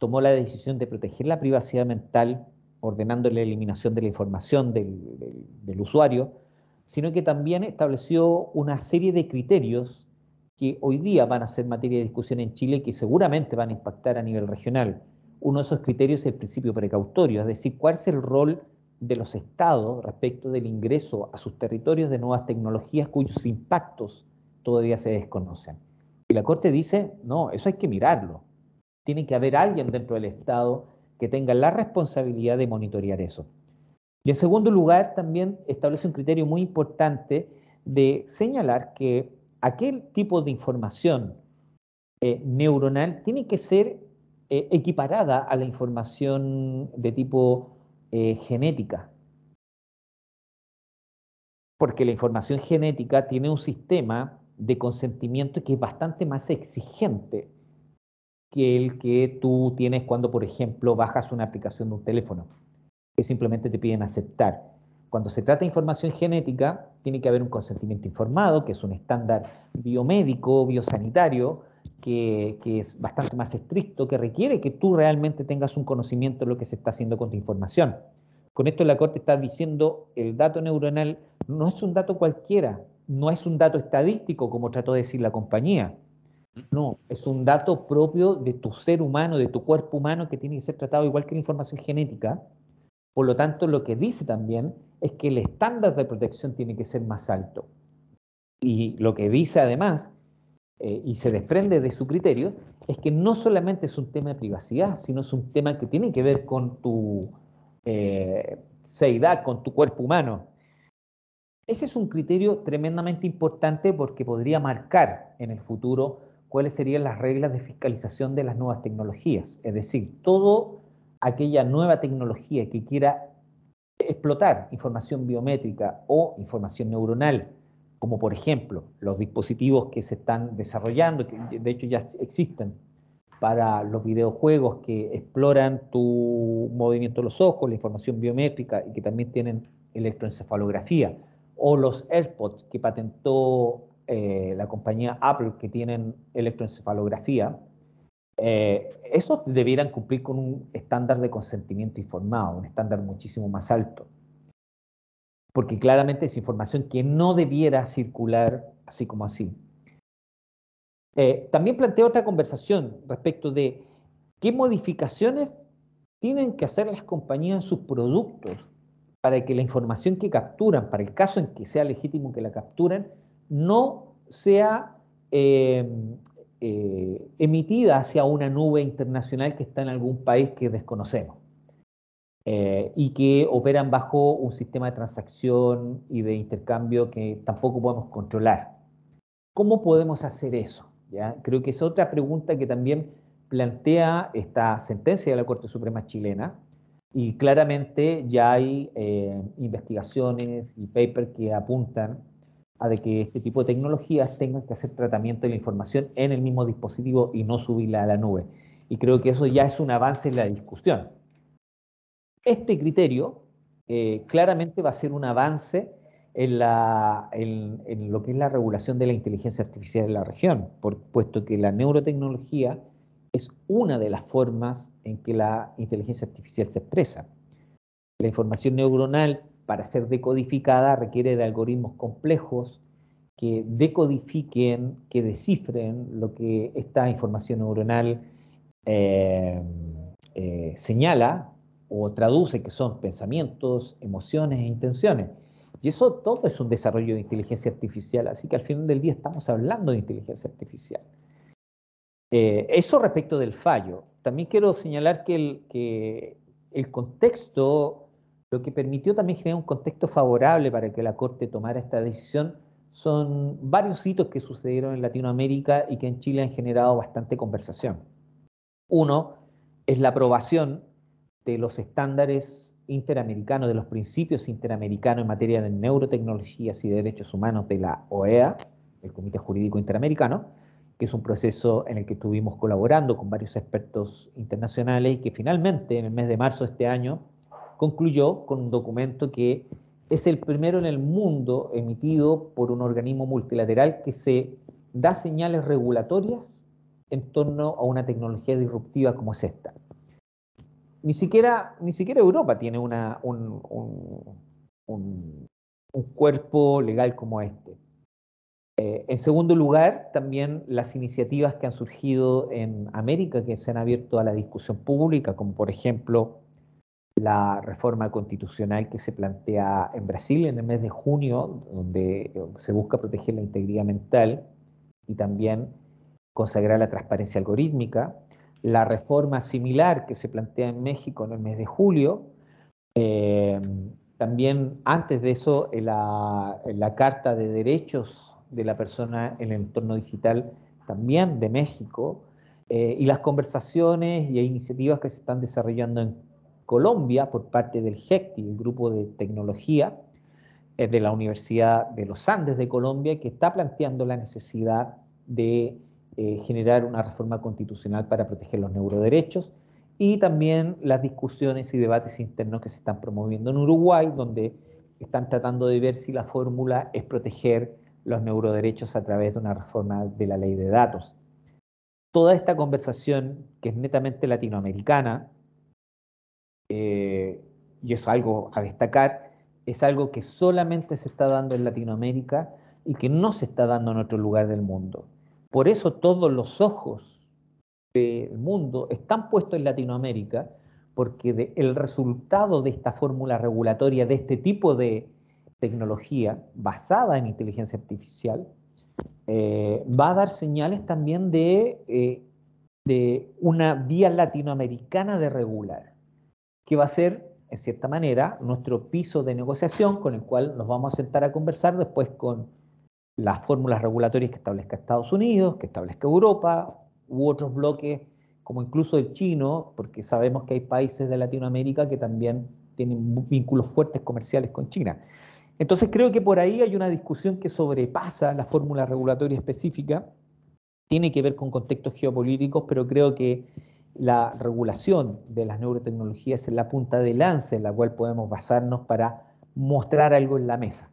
tomó la decisión de proteger la privacidad mental, ordenando la eliminación de la información del usuario, sino que también estableció una serie de criterios que hoy día van a ser materia de discusión en Chile y que seguramente van a impactar a nivel regional. Uno de esos criterios es el principio precautorio, es decir, cuál es el rol de los estados respecto del ingreso a sus territorios de nuevas tecnologías cuyos impactos todavía se desconocen. Y la Corte dice, no, eso hay que mirarlo. Tiene que haber alguien dentro del Estado que tenga la responsabilidad de monitorear eso. Y en segundo lugar, también establece un criterio muy importante de señalar que aquel tipo de información eh, neuronal tiene que ser eh, equiparada a la información de tipo eh, genética. Porque la información genética tiene un sistema de consentimiento que es bastante más exigente que el que tú tienes cuando, por ejemplo, bajas una aplicación de un teléfono, que simplemente te piden aceptar. Cuando se trata de información genética, tiene que haber un consentimiento informado, que es un estándar biomédico, biosanitario, que, es bastante más estricto, que requiere que tú realmente tengas un conocimiento de lo que se está haciendo con tu información. Con esto la Corte está diciendo el dato neuronal no es un dato cualquiera, no es un dato estadístico como trató de decir la compañía. No, es un dato propio de tu ser humano, de tu cuerpo humano que tiene que ser tratado igual que la información genética. Por lo tanto, lo que dice también es que el estándar de protección tiene que ser más alto. Y lo que dice además, eh, y se desprende de su criterio, es que no solamente es un tema de privacidad, sino es un tema que tiene que ver con tu eh, seidad, con tu cuerpo humano. Ese es un criterio tremendamente importante porque podría marcar en el futuro cuáles serían las reglas de fiscalización de las nuevas tecnologías. Es decir, todo aquella nueva tecnología que quiera explotar información biométrica o información neuronal, como por ejemplo los dispositivos que se están desarrollando, que de hecho ya existen para los videojuegos que exploran tu movimiento de los ojos, la información biométrica y que también tienen electroencefalografía, o los AirPods que patentó eh, la compañía Apple que tienen electroencefalografía, eh, esos debieran cumplir con un estándar de consentimiento informado, un estándar muchísimo más alto. Porque claramente es información que no debiera circular así como así. Eh, también planteo otra conversación respecto de qué modificaciones tienen que hacer las compañías en sus productos para que la información que capturan, para el caso en que sea legítimo que la capturen, no sea eh, eh, emitida hacia una nube internacional que está en algún país que desconocemos eh, y que operan bajo un sistema de transacción y de intercambio que tampoco podemos controlar. ¿Cómo podemos hacer eso? ¿Ya? Creo que es otra pregunta que también plantea esta sentencia de la Corte Suprema chilena y claramente ya hay eh, investigaciones y papers que apuntan a de que este tipo de tecnologías tengan que hacer tratamiento de la información en el mismo dispositivo y no subirla a la nube. Y creo que eso ya es un avance en la discusión. Este criterio eh, claramente va a ser un avance en, la, en, lo que es la regulación de la inteligencia artificial en la región, por, puesto que la neurotecnología es una de las formas en que la inteligencia artificial se expresa. La información neuronal, para ser decodificada, requiere de algoritmos complejos que decodifiquen, que descifren lo que esta información neuronal eh, eh, señala o traduce, que son pensamientos, emociones e intenciones. Y eso todo es un desarrollo de inteligencia artificial, así que al final del día estamos hablando de inteligencia artificial. Eh, eso respecto del fallo. También quiero señalar que el, que el contexto, lo que permitió también generar un contexto favorable para que la Corte tomara esta decisión, son varios hitos que sucedieron en Latinoamérica y que en Chile han generado bastante conversación. Uno es la aprobación de los estándares interamericanos, de los principios interamericanos en materia de neurotecnologías y derechos humanos de la OEA, el Comité Jurídico Interamericano, que es un proceso en el que estuvimos colaborando con varios expertos internacionales y que finalmente en el mes de marzo de este año concluyó con un documento que es el primero en el mundo emitido por un organismo multilateral que se da señales regulatorias en torno a una tecnología disruptiva como es esta. Ni siquiera, ni siquiera Europa tiene una, un, un, cuerpo legal como este. Eh, en segundo lugar, también las iniciativas que han surgido en América, que se han abierto a la discusión pública, como por ejemplo la reforma constitucional que se plantea en Brasil en el mes de junio, donde se busca proteger la integridad mental y también consagrar la transparencia algorítmica, la reforma similar que se plantea en México en el mes de julio, eh, también antes de eso la, la, Carta de Derechos de la Persona en el Entorno Digital también de México, eh, y las conversaciones y iniciativas que se están desarrollando en Colombia por parte del GECTI, el grupo de tecnología eh, de la Universidad de los Andes de Colombia, que está planteando la necesidad de eh, generar una reforma constitucional para proteger los neuroderechos y también las discusiones y debates internos que se están promoviendo en Uruguay, donde están tratando de ver si la fórmula es proteger los neuroderechos a través de una reforma de la ley de datos. Toda esta conversación, que es netamente latinoamericana, eh, y es algo a destacar, es algo que solamente se está dando en Latinoamérica y que no se está dando en otro lugar del mundo. Por eso todos los ojos del mundo están puestos en Latinoamérica, porque el resultado de esta fórmula regulatoria, de este tipo de tecnología basada en inteligencia artificial, eh, va a dar señales también de, eh, de una vía latinoamericana de regular, que va a ser, en cierta manera, nuestro piso de negociación con el cual nos vamos a sentar a conversar después con las fórmulas regulatorias que establezca Estados Unidos, que establezca Europa, u otros bloques, como incluso el chino, porque sabemos que hay países de Latinoamérica que también tienen vínculos fuertes comerciales con China. Entonces creo que por ahí hay una discusión que sobrepasa la fórmula regulatoria específica, tiene que ver con contextos geopolíticos, pero creo que la regulación de las neurotecnologías es la punta de lanza en la cual podemos basarnos para mostrar algo en la mesa.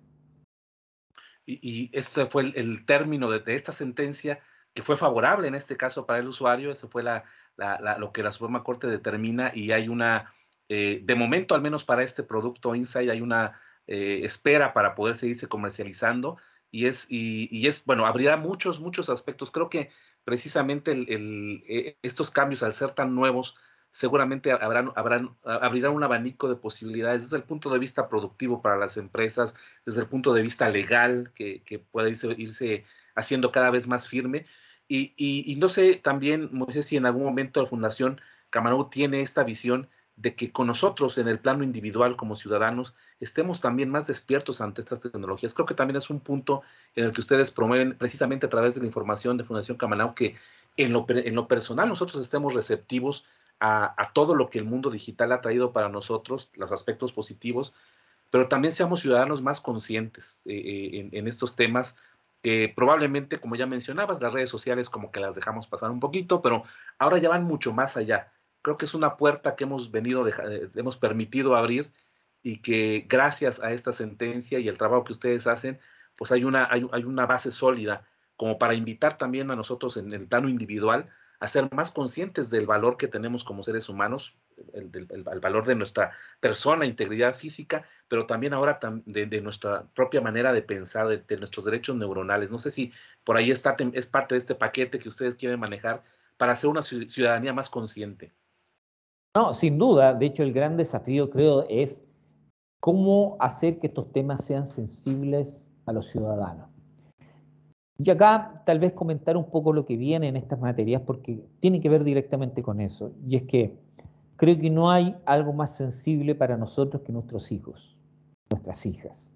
Y, este fue el, término de, esta sentencia que fue favorable en este caso para el usuario, eso fue lo que la Suprema Corte determina y hay una, eh, de momento al menos para este producto Insight hay una eh, espera para poder seguirse comercializando y es, y, es, bueno, abrirá muchos, muchos aspectos. Creo que precisamente eh, estos cambios al ser tan nuevos seguramente habrán, habrán, abrirán un abanico de posibilidades desde el punto de vista productivo para las empresas, desde el punto de vista legal, que, que puede irse, haciendo cada vez más firme. Y, y, no sé también, Moisés, si en algún momento la Fundación Camarón tiene esta visión de que con nosotros en el plano individual como ciudadanos estemos también más despiertos ante estas tecnologías. Creo que también es un punto en el que ustedes promueven precisamente a través de la información de Fundación Camanao que en lo, en lo personal nosotros estemos receptivos a, todo lo que el mundo digital ha traído para nosotros, los aspectos positivos, pero también seamos ciudadanos más conscientes eh, eh, en, estos temas que probablemente, como ya mencionabas, las redes sociales como que las dejamos pasar un poquito, pero ahora ya van mucho más allá. Creo que es una puerta que hemos venido, eh, hemos permitido abrir y que gracias a esta sentencia y el trabajo que ustedes hacen, pues hay una, hay, una base sólida como para invitar también a nosotros en el plano individual a ser más conscientes del valor que tenemos como seres humanos, el, valor de nuestra persona, integridad física, pero también ahora de, nuestra propia manera de pensar, de, nuestros derechos neuronales. No sé si por ahí está, es parte de este paquete que ustedes quieren manejar para hacer una ciudadanía más consciente. No, sin duda. De hecho, el gran desafío, creo, es cómo hacer que estos temas sean sensibles a los ciudadanos. Y acá tal vez comentar un poco lo que viene en estas materias porque tiene que ver directamente con eso. Y es que creo que no hay algo más sensible para nosotros que nuestros hijos, nuestras hijas.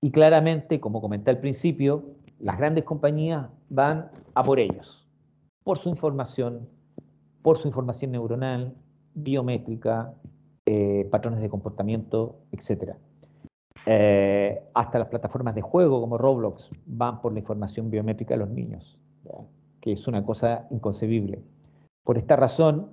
Y claramente, como comenté al principio, las grandes compañías van a por ellos, por su información, por su información neuronal, biométrica, eh, patrones de comportamiento, etc. Eh, hasta las plataformas de juego como Roblox van por la información biométrica de los niños, que es una cosa inconcebible. Por esta razón,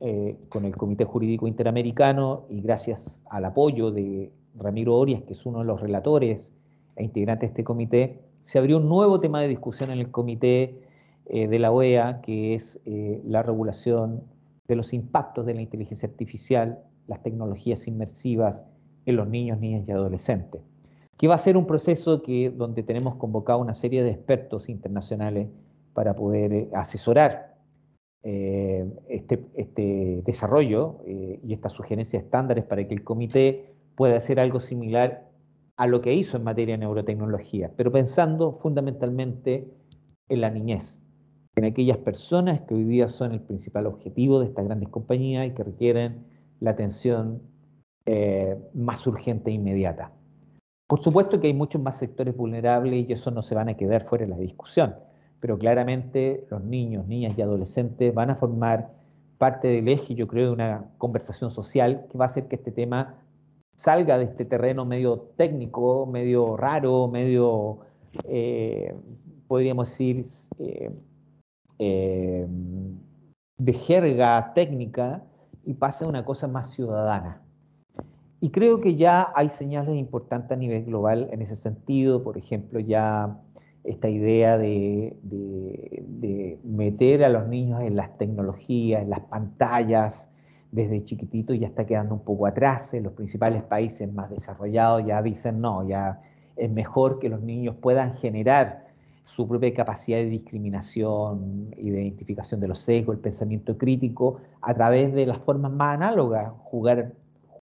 eh, con el Comité Jurídico Interamericano y gracias al apoyo de Ramiro Orias, que es uno de los relatores e integrantes de este comité, se abrió un nuevo tema de discusión en el comité de la OEA, que es la regulación de los impactos de la inteligencia artificial, las tecnologías inmersivas en los niños, niñas y adolescentes, que va a ser un proceso que, donde tenemos convocado una serie de expertos internacionales para poder eh, asesorar eh, este, este, desarrollo eh, y estas sugerencias estándares para que el comité pueda hacer algo similar a lo que hizo en materia de neurotecnología, pero pensando fundamentalmente en la niñez, en aquellas personas que hoy día son el principal objetivo de estas grandes compañías y que requieren la atención eh, más urgente e inmediata. Por supuesto que hay muchos más sectores vulnerables y eso no se van a quedar fuera de la discusión, pero claramente los niños, niñas y adolescentes van a formar parte del eje, yo creo, de una conversación social que va a hacer que este tema salga de este terreno medio técnico, medio raro, medio, eh, podríamos decir, eh, de jerga técnica y pase a una cosa más ciudadana. Y creo que ya hay señales importantes a nivel global en ese sentido, por ejemplo, ya esta idea de, meter a los niños en las tecnologías, en las pantallas, desde chiquitito ya está quedando un poco atrás. En los principales países más desarrollados ya dicen, no, ya es mejor que los niños puedan generar su propia capacidad de discriminación y de identificación de los sesgos, el pensamiento crítico, a través de las formas más análogas, jugar,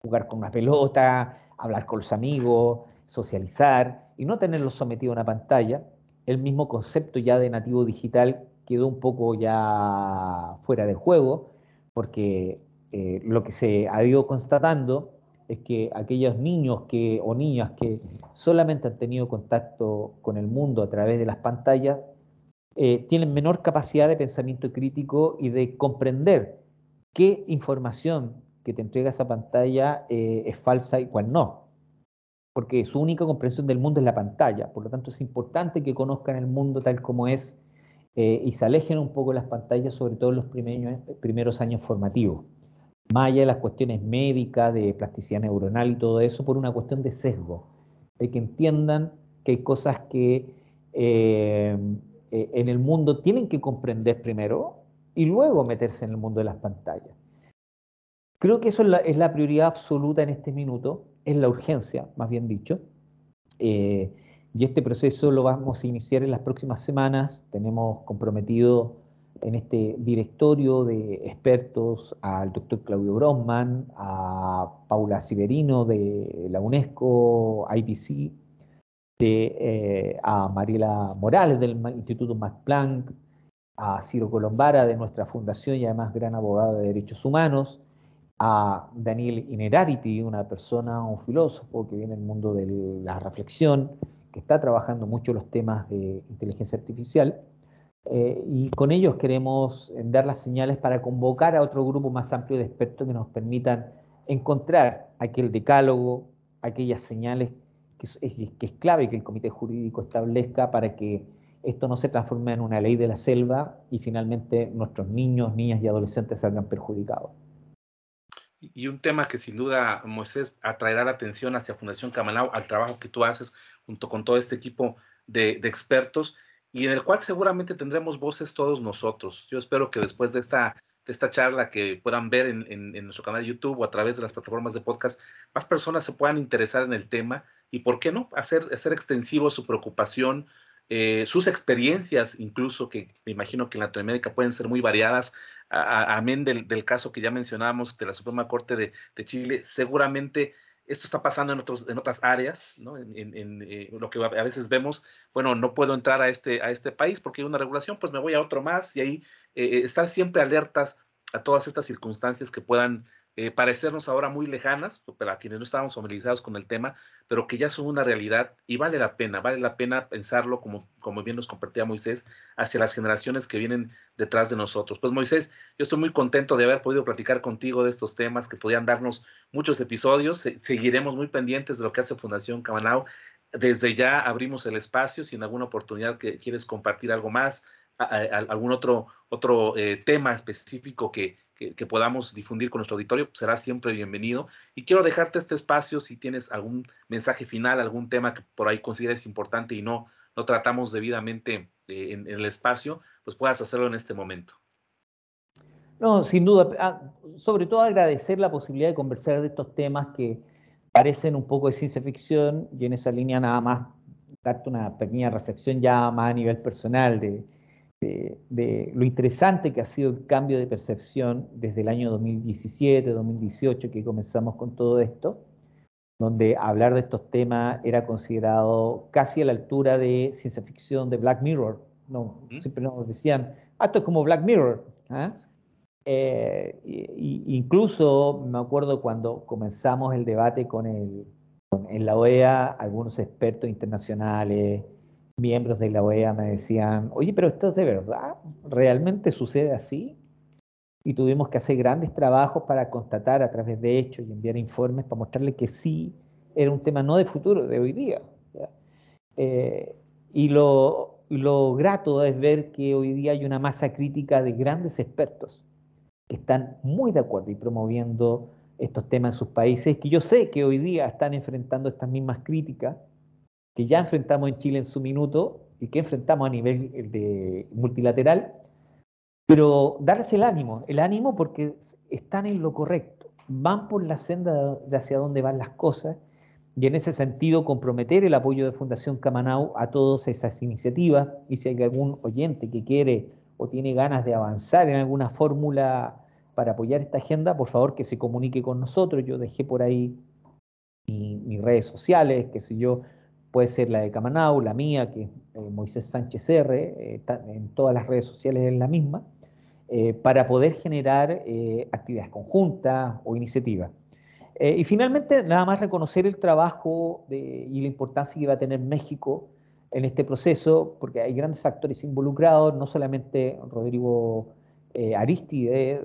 jugar con una pelota, hablar con los amigos, socializar y no tenerlos sometidos a una pantalla. El mismo concepto ya de nativo digital quedó un poco ya fuera de juego, porque eh, lo que se ha ido constatando es que aquellos niños que, o niñas que solamente han tenido contacto con el mundo a través de las pantallas, eh, tienen menor capacidad de pensamiento crítico y de comprender qué información que te entrega esa pantalla eh, es falsa y cuál no. Porque su única comprensión del mundo es la pantalla. Por lo tanto, es importante que conozcan el mundo tal como es eh, y se alejen un poco de las pantallas, sobre todo en los primeros años formativos más allá de las cuestiones médicas, de plasticidad neuronal y todo eso, por una cuestión de sesgo, de que entiendan que hay cosas que eh, eh, en el mundo tienen que comprender primero y luego meterse en el mundo de las pantallas. Creo que eso es la, prioridad absoluta en este minuto, es la urgencia, más bien dicho. Eh, y este proceso lo vamos a iniciar en las próximas semanas. Tenemos comprometido en este directorio de expertos al doctor Claudio Grossman, a Paula Siberino de la UNESCO, IPC, de, eh, a Mariela Morales del Instituto Max Planck, a Ciro Colombara de nuestra fundación y además gran abogado de derechos humanos, a Daniel Inerarity, una persona, un filósofo que viene del mundo de la reflexión, que está trabajando mucho los temas de inteligencia artificial, eh, y con ellos queremos eh, dar las señales para convocar a otro grupo más amplio de expertos que nos permitan encontrar aquel decálogo, aquellas señales que es, clave que el comité jurídico establezca para que esto no se transforme en una ley de la selva y finalmente nuestros niños, niñas y adolescentes salgan perjudicados. Y un tema que sin duda, Moisés, atraerá la atención hacia Fundación Camanao, al trabajo que tú haces junto con todo este equipo de expertos, y en el cual seguramente tendremos voces todos nosotros. Yo espero que después de esta, de esta charla que puedan ver en, en, nuestro canal de YouTube o a través de las plataformas de podcast, más personas se puedan interesar en el tema y, ¿por qué no?, hacer, hacer extensivo su preocupación, eh, sus experiencias, incluso que me imagino que en Latinoamérica pueden ser muy variadas, amén del, del, caso que ya mencionábamos de la Suprema Corte de, de Chile, seguramente esto está pasando en, otros, en otras áreas, ¿no? en, eh, lo que a veces vemos, bueno, no puedo entrar a este, a este país porque hay una regulación, pues me voy a otro más y ahí eh, eh, estar siempre alertas a todas estas circunstancias que puedan eh, parecernos ahora muy lejanas, para quienes no estábamos familiarizados con el tema, pero que ya son una realidad y vale la pena, vale la pena pensarlo, como, como bien nos compartía Moisés, hacia las generaciones que vienen detrás de nosotros. Pues Moisés, yo estoy muy contento de haber podido platicar contigo de estos temas que podían darnos muchos episodios. seguiremos muy pendientes de lo que hace Fundación Camanao. Desde ya abrimos el espacio, si en alguna oportunidad que quieres compartir algo más, algún otro, otro eh, tema específico que, que, podamos difundir con nuestro auditorio, será siempre bienvenido. Y quiero dejarte este espacio si tienes algún mensaje final, algún tema que por ahí consideres importante y no, no tratamos debidamente eh, en, el espacio, pues puedas hacerlo en este momento. No, sin duda. Ah, sobre todo agradecer la posibilidad de conversar de estos temas que parecen un poco de ciencia ficción y en esa línea nada más darte una pequeña reflexión ya más a nivel personal de, de, lo interesante que ha sido el cambio de percepción desde el año 2017, 2018 que comenzamos con todo esto, donde hablar de estos temas era considerado casi a la altura de ciencia ficción de Black Mirror. No, siempre nos decían, ah, esto es como Black Mirror. ¿ah? Eh, incluso me acuerdo cuando comenzamos el debate con el, en la OEA, algunos expertos internacionales, miembros de la OEA me decían, oye, pero esto es de verdad, ¿realmente sucede así? Y tuvimos que hacer grandes trabajos para constatar a través de hechos y enviar informes para mostrarle que sí era un tema no de futuro, de hoy día. Eh, y lo, lo grato es ver que hoy día hay una masa crítica de grandes expertos que están muy de acuerdo y promoviendo estos temas en sus países, que yo sé que hoy día están enfrentando estas mismas críticas que ya enfrentamos en Chile en su minuto y que enfrentamos a nivel eh, de multilateral, pero darles el ánimo, el ánimo porque están en lo correcto, van por la senda de hacia dónde van las cosas y en ese sentido comprometer el apoyo de Fundación Camanau a todas esas iniciativas y si hay algún oyente que quiere o tiene ganas de avanzar en alguna fórmula para apoyar esta agenda, por favor que se comunique con nosotros. Yo dejé por ahí mis redes sociales, que si yo, puede ser la de Camanau, la mía, que es eh, Moisés Sánchez R, eh, en todas las redes sociales es la misma, eh, para poder generar actividades conjuntas o iniciativas. y finalmente, nada más reconocer el trabajo y la importancia que va a tener México en este proceso, porque hay grandes actores involucrados, no solamente Rodrigo Aristide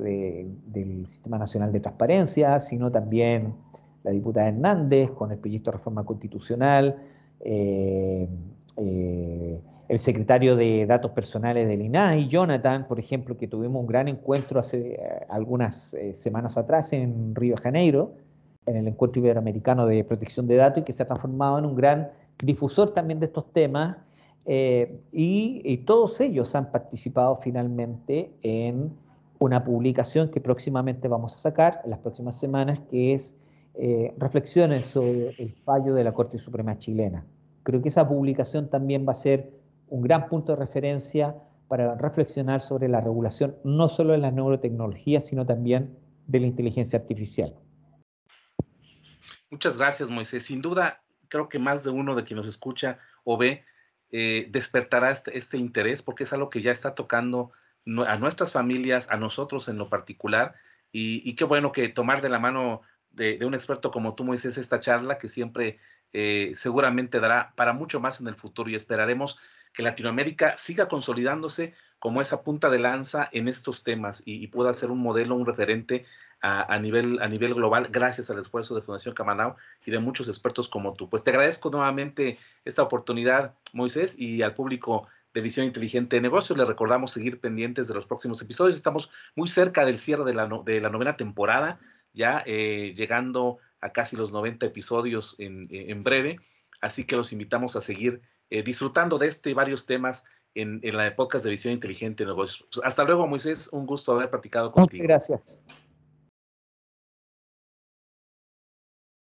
del Sistema Nacional de Transparencia, sino también la diputada Hernández con el proyecto de reforma constitucional, eh, eh, el secretario de Datos Personales del INAI, Jonathan, por ejemplo, que tuvimos un gran encuentro hace eh, algunas semanas atrás en Río de Janeiro, en el Encuentro Iberoamericano de Protección de Datos, y que se ha transformado en un gran difusor también de estos temas, y, todos ellos han participado finalmente en una publicación que próximamente vamos a sacar, en las próximas semanas, que es eh, reflexiones sobre el fallo de la Corte Suprema chilena. Creo que esa publicación también va a ser un gran punto de referencia para reflexionar sobre la regulación no solo de la neurotecnología, sino también de la inteligencia artificial. Muchas gracias, Moisés. Sin duda, creo que más de uno de quien nos escucha o ve eh, despertará este, este, interés porque es algo que ya está tocando a nuestras familias, a nosotros en lo particular. Y, y, qué bueno que tomar de la mano de, un experto como tú, Moisés, esta charla que siempre eh, seguramente dará para mucho más en el futuro y esperaremos que Latinoamérica siga consolidándose como esa punta de lanza en estos temas y, pueda ser un modelo, un referente a, nivel, a nivel global gracias al esfuerzo de Fundación Camanao y de muchos expertos como tú. Pues te agradezco nuevamente esta oportunidad, Moisés, y al público de Visión Inteligente de Negocios. Le recordamos seguir pendientes de los próximos episodios. Estamos muy cerca del cierre de la, de la novena temporada ya eh, llegando a casi los 90 episodios en, breve. Así que los invitamos a seguir eh, disfrutando de este y varios temas en, la podcast de Visión Inteligente. Pues, hasta luego, Moisés. Un gusto haber platicado contigo. Muchas gracias.